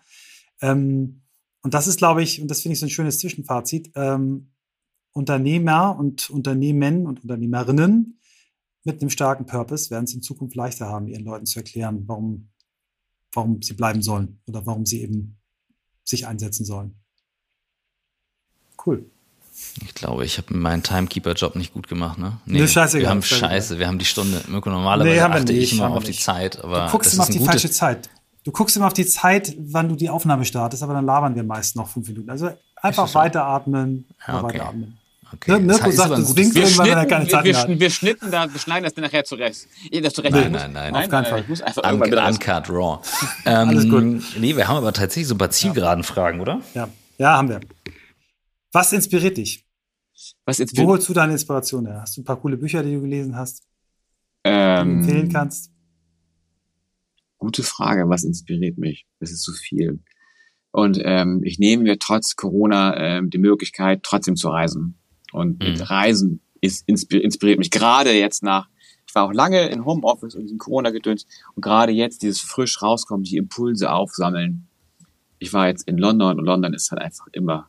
Ähm, und das ist, glaube ich, und das finde ich so ein schönes Zwischenfazit, ähm, Unternehmer und Unternehmen und Unternehmerinnen mit einem starken Purpose werden es in Zukunft leichter haben, ihren Leuten zu erklären, warum, warum sie bleiben sollen oder warum sie eben sich einsetzen sollen. Cool. Ich glaube, ich habe meinen Timekeeper-Job nicht gut gemacht, ne? Nee, nee scheißegal. Wir haben Scheiße, wir haben die Stunde. Normalerweise nee, achte ich immer auf die Zeit, aber. Du guckst immer auf die falsche Zeit. Du guckst immer auf die Zeit, wann du die Aufnahme startest, aber dann labern wir meist noch fünf Minuten. Also einfach weiteratmen, ja, okay. weiteratmen. Okay. Ne, Mirko sagt, das winkt irgendwann, wenn er keine Zeit wir, hat. Wir schnitten da, wir schneiden das dann nachher zurecht. Das zurecht. Nein, nein, nein, auf keinen Fall. Ich muss einfach Un irgendwann Uncut Raw. ähm, Alles gut. Nee, wir haben aber tatsächlich so ein paar zielgeraden Fragen, oder? Ja. ja, haben wir. Was inspiriert dich? Was Wo inspiriert, holst du deine Inspiration her? Hast du ein paar coole Bücher, die du gelesen hast, die du ähm, empfehlen kannst? Gute Frage. Was inspiriert mich? Das ist so viel. Und ähm, ich nehme mir trotz Corona ähm, die Möglichkeit, trotzdem zu reisen. Und Mhm. Reisen ist inspir inspiriert mich gerade jetzt nach. Ich war auch lange in Homeoffice und in Corona-Gedöns und gerade jetzt dieses frisch rauskommen, die Impulse aufsammeln. Ich war jetzt in London und London ist halt einfach immer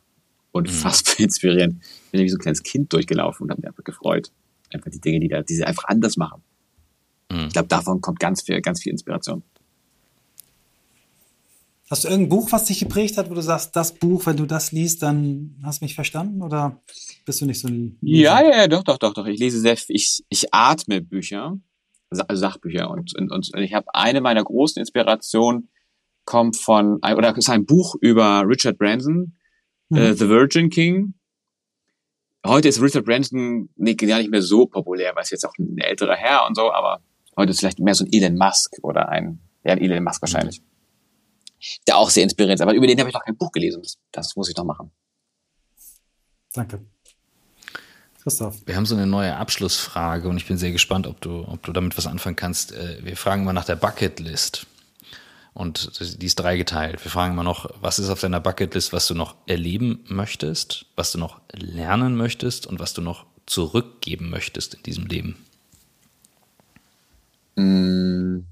unfassbar inspirierend. Ich bin wie so ein kleines Kind durchgelaufen und habe mich einfach gefreut. Einfach die Dinge, die da, die sie einfach anders machen. Mhm. Ich glaube, davon kommt ganz viel, ganz viel Inspiration. Hast du irgendein Buch, was dich geprägt hat, wo du sagst, das Buch, wenn du das liest, dann hast du mich verstanden? Oder bist du nicht so ein Ja, ja, ja, doch, doch, doch, doch. Ich lese sehr, viel. ich, ich atme Bücher, also Sachbücher und, und, und ich habe eine meiner großen Inspirationen kommt von, oder ist ein Buch über Richard Branson, Mhm. äh, The Virgin King. Heute ist Richard Branson nee, gar nicht mehr so populär, weil es jetzt auch ein älterer Herr und so, aber heute ist vielleicht mehr so ein Elon Musk oder ein, ja, ein Elon Musk wahrscheinlich. Der auch sehr inspirierend ist, aber über den habe ich noch kein Buch gelesen. Das, das muss ich noch machen. Danke. Christoph. Wir haben so eine neue Abschlussfrage und ich bin sehr gespannt, ob du, ob du damit was anfangen kannst. Äh, Wir fragen mal nach der Bucketlist. Und die ist dreigeteilt. Wir fragen mal noch, was ist auf deiner Bucketlist, was du noch erleben möchtest, was du noch lernen möchtest und was du noch zurückgeben möchtest in diesem Leben. Mm,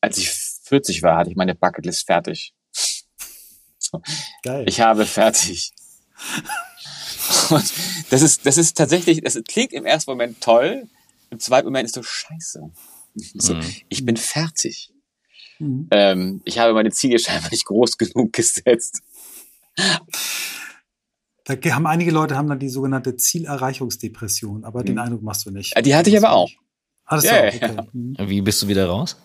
Als ich 40 war, hatte ich meine Bucketlist fertig. So. Geil. Ich habe fertig. Und das ist, das ist tatsächlich, das klingt im ersten Moment toll, im zweiten Moment ist so scheiße. So, Mhm. Ich bin fertig. Mhm. Ähm, ich habe meine Ziele scheinbar nicht groß genug gesetzt. Da haben einige Leute haben dann die sogenannte Zielerreichungsdepression, aber den Eindruck machst du nicht. Ja, die hatte ich aber auch. Hattest Ja, du auch, ja, okay. Mhm. Wie bist du wieder raus?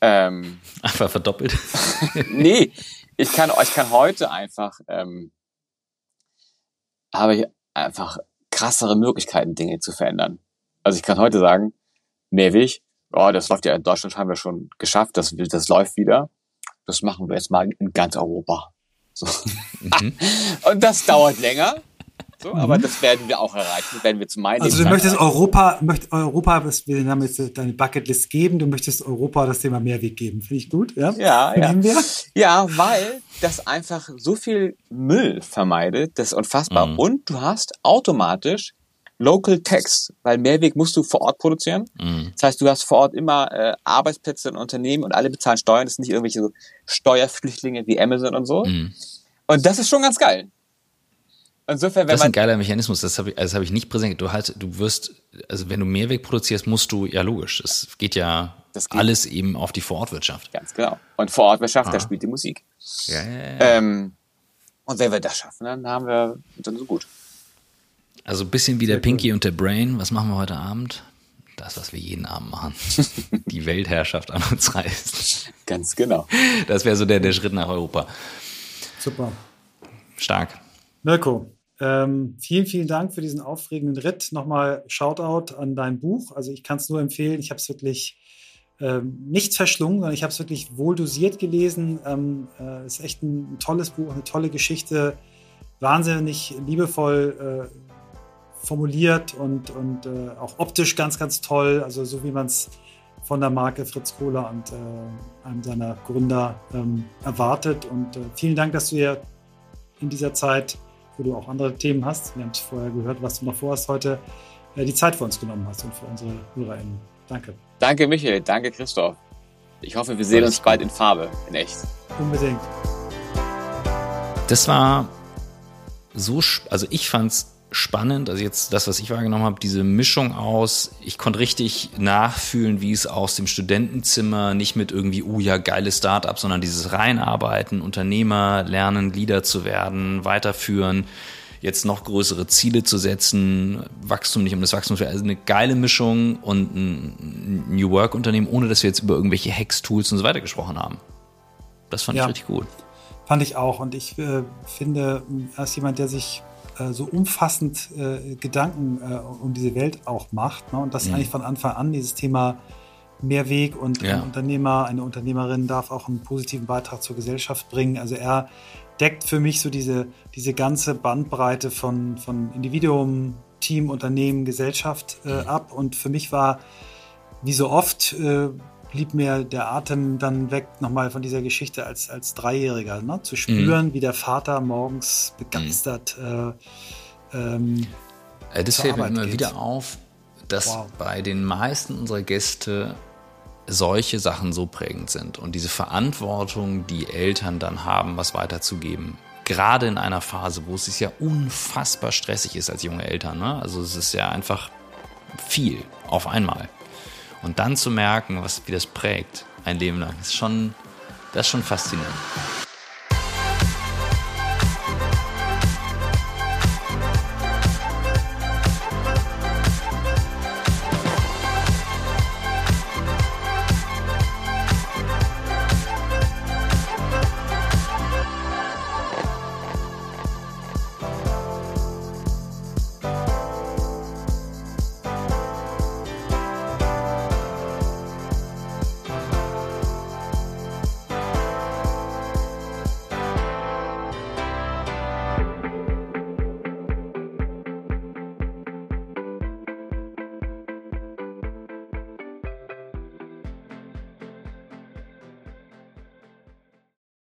Ähm, Einfach verdoppelt. nee, ich kann, ich kann heute einfach, ähm, habe ich einfach krassere Möglichkeiten, Dinge zu verändern. Also ich kann heute sagen, Mehrweg, oh, das läuft ja in Deutschland, haben wir schon geschafft, das, das läuft wieder. Das machen wir jetzt mal in ganz Europa. So. Mhm. Und das dauert länger. So, aber das werden wir auch erreichen. Werden wir zu meinen Also du möchtest erreichen. Europa, möcht Europa, das wir haben jetzt deine Bucketlist geben, du möchtest Europa das Thema Mehrweg geben. Finde ich gut, ja? Ja, ja. Ja, weil das einfach so viel Müll vermeidet, das ist unfassbar. Mhm. Und du hast automatisch Local Tax, weil Mehrweg musst du vor Ort produzieren. Mhm. Das heißt, du hast vor Ort immer äh, Arbeitsplätze in Unternehmen und alle bezahlen Steuern. Das sind nicht irgendwelche so Steuerflüchtlinge wie Amazon und so. Mhm. Und das ist schon ganz geil. Insofern, wenn Das ist ein geiler Mechanismus, das habe ich, das habe ich nicht präsent. Du halt, du wirst, also wenn du Mehrweg produzierst, musst du, ja logisch, das geht ja Das geht. alles eben auf die Vorortwirtschaft. ganz genau. Und vor Ort, wer schafft, Ah. spielt die Musik. Ja, ja, ja. Ähm, und wenn wir das schaffen, dann haben wir dann so gut. Also ein bisschen wie der Pinky und der Brain. Was machen wir heute Abend? Das, was wir jeden Abend machen. Die Weltherrschaft an uns reißt. Ganz genau. Das wäre so der, der Schritt nach Europa. Super. Stark. Mirko, ähm, vielen, vielen Dank für diesen aufregenden Ritt. Nochmal Shoutout an dein Buch. Also ich kann es nur empfehlen. Ich habe es wirklich ähm, nicht verschlungen, sondern ich habe es wirklich wohl dosiert gelesen. Ähm, äh, ist echt ein tolles Buch, eine tolle Geschichte, wahnsinnig liebevoll äh, formuliert und, und äh, auch optisch ganz, ganz toll. Also so wie man es von der Marke Fritz Kohler und äh, einem seiner Gründer ähm, erwartet. Und äh, vielen Dank, dass du dir in dieser Zeit, wo du auch andere Themen hast, wir haben es vorher gehört, was du noch vorhast heute, äh, die Zeit für uns genommen hast und für unsere HörerInnen. Danke. Danke, Michael. Danke, Christoph. Ich hoffe, wir sehen uns bald in Farbe, in echt. Unbedingt. Das war so, also ich fand's spannend, also jetzt das, was ich wahrgenommen habe, diese Mischung aus, ich konnte richtig nachfühlen, wie es aus dem Studentenzimmer nicht mit irgendwie, oh ja, geile Startup, sondern dieses Reinarbeiten, Unternehmer, lernen, Leader zu werden, weiterführen, jetzt noch größere Ziele zu setzen, Wachstum nicht um das Wachstum, also eine geile Mischung und ein New Work Unternehmen, ohne dass wir jetzt über irgendwelche Hacks, Tools und so weiter gesprochen haben. Das fand ja, ich richtig gut. Fand ich auch und ich äh, finde, als jemand, der sich äh, so umfassend äh, Gedanken äh, um diese Welt auch macht. Ne? Und das mhm. eigentlich von Anfang an, dieses Thema Mehrweg und ja. ein Unternehmer, eine Unternehmerin darf auch einen positiven Beitrag zur Gesellschaft bringen. Also er deckt für mich so diese, diese ganze Bandbreite von, von Individuum, Team, Unternehmen, Gesellschaft äh, mhm. ab. Und für mich war, wie so oft, äh, blieb mir der Atem dann weg nochmal von dieser Geschichte als, als Dreijähriger, ne? zu spüren, mhm. wie der Vater morgens begeistert mhm. äh, ähm, äh, Das fällt mir immer geht. wieder auf, dass wow. bei den meisten unserer Gäste solche Sachen so prägend sind und diese Verantwortung, die Eltern dann haben, was weiterzugeben. Gerade in einer Phase, wo es ja unfassbar stressig ist als junge Eltern. Ne? Also es ist ja einfach viel auf einmal. Und dann zu merken, was, wie das prägt, ein Leben lang, ist schon, das ist schon faszinierend.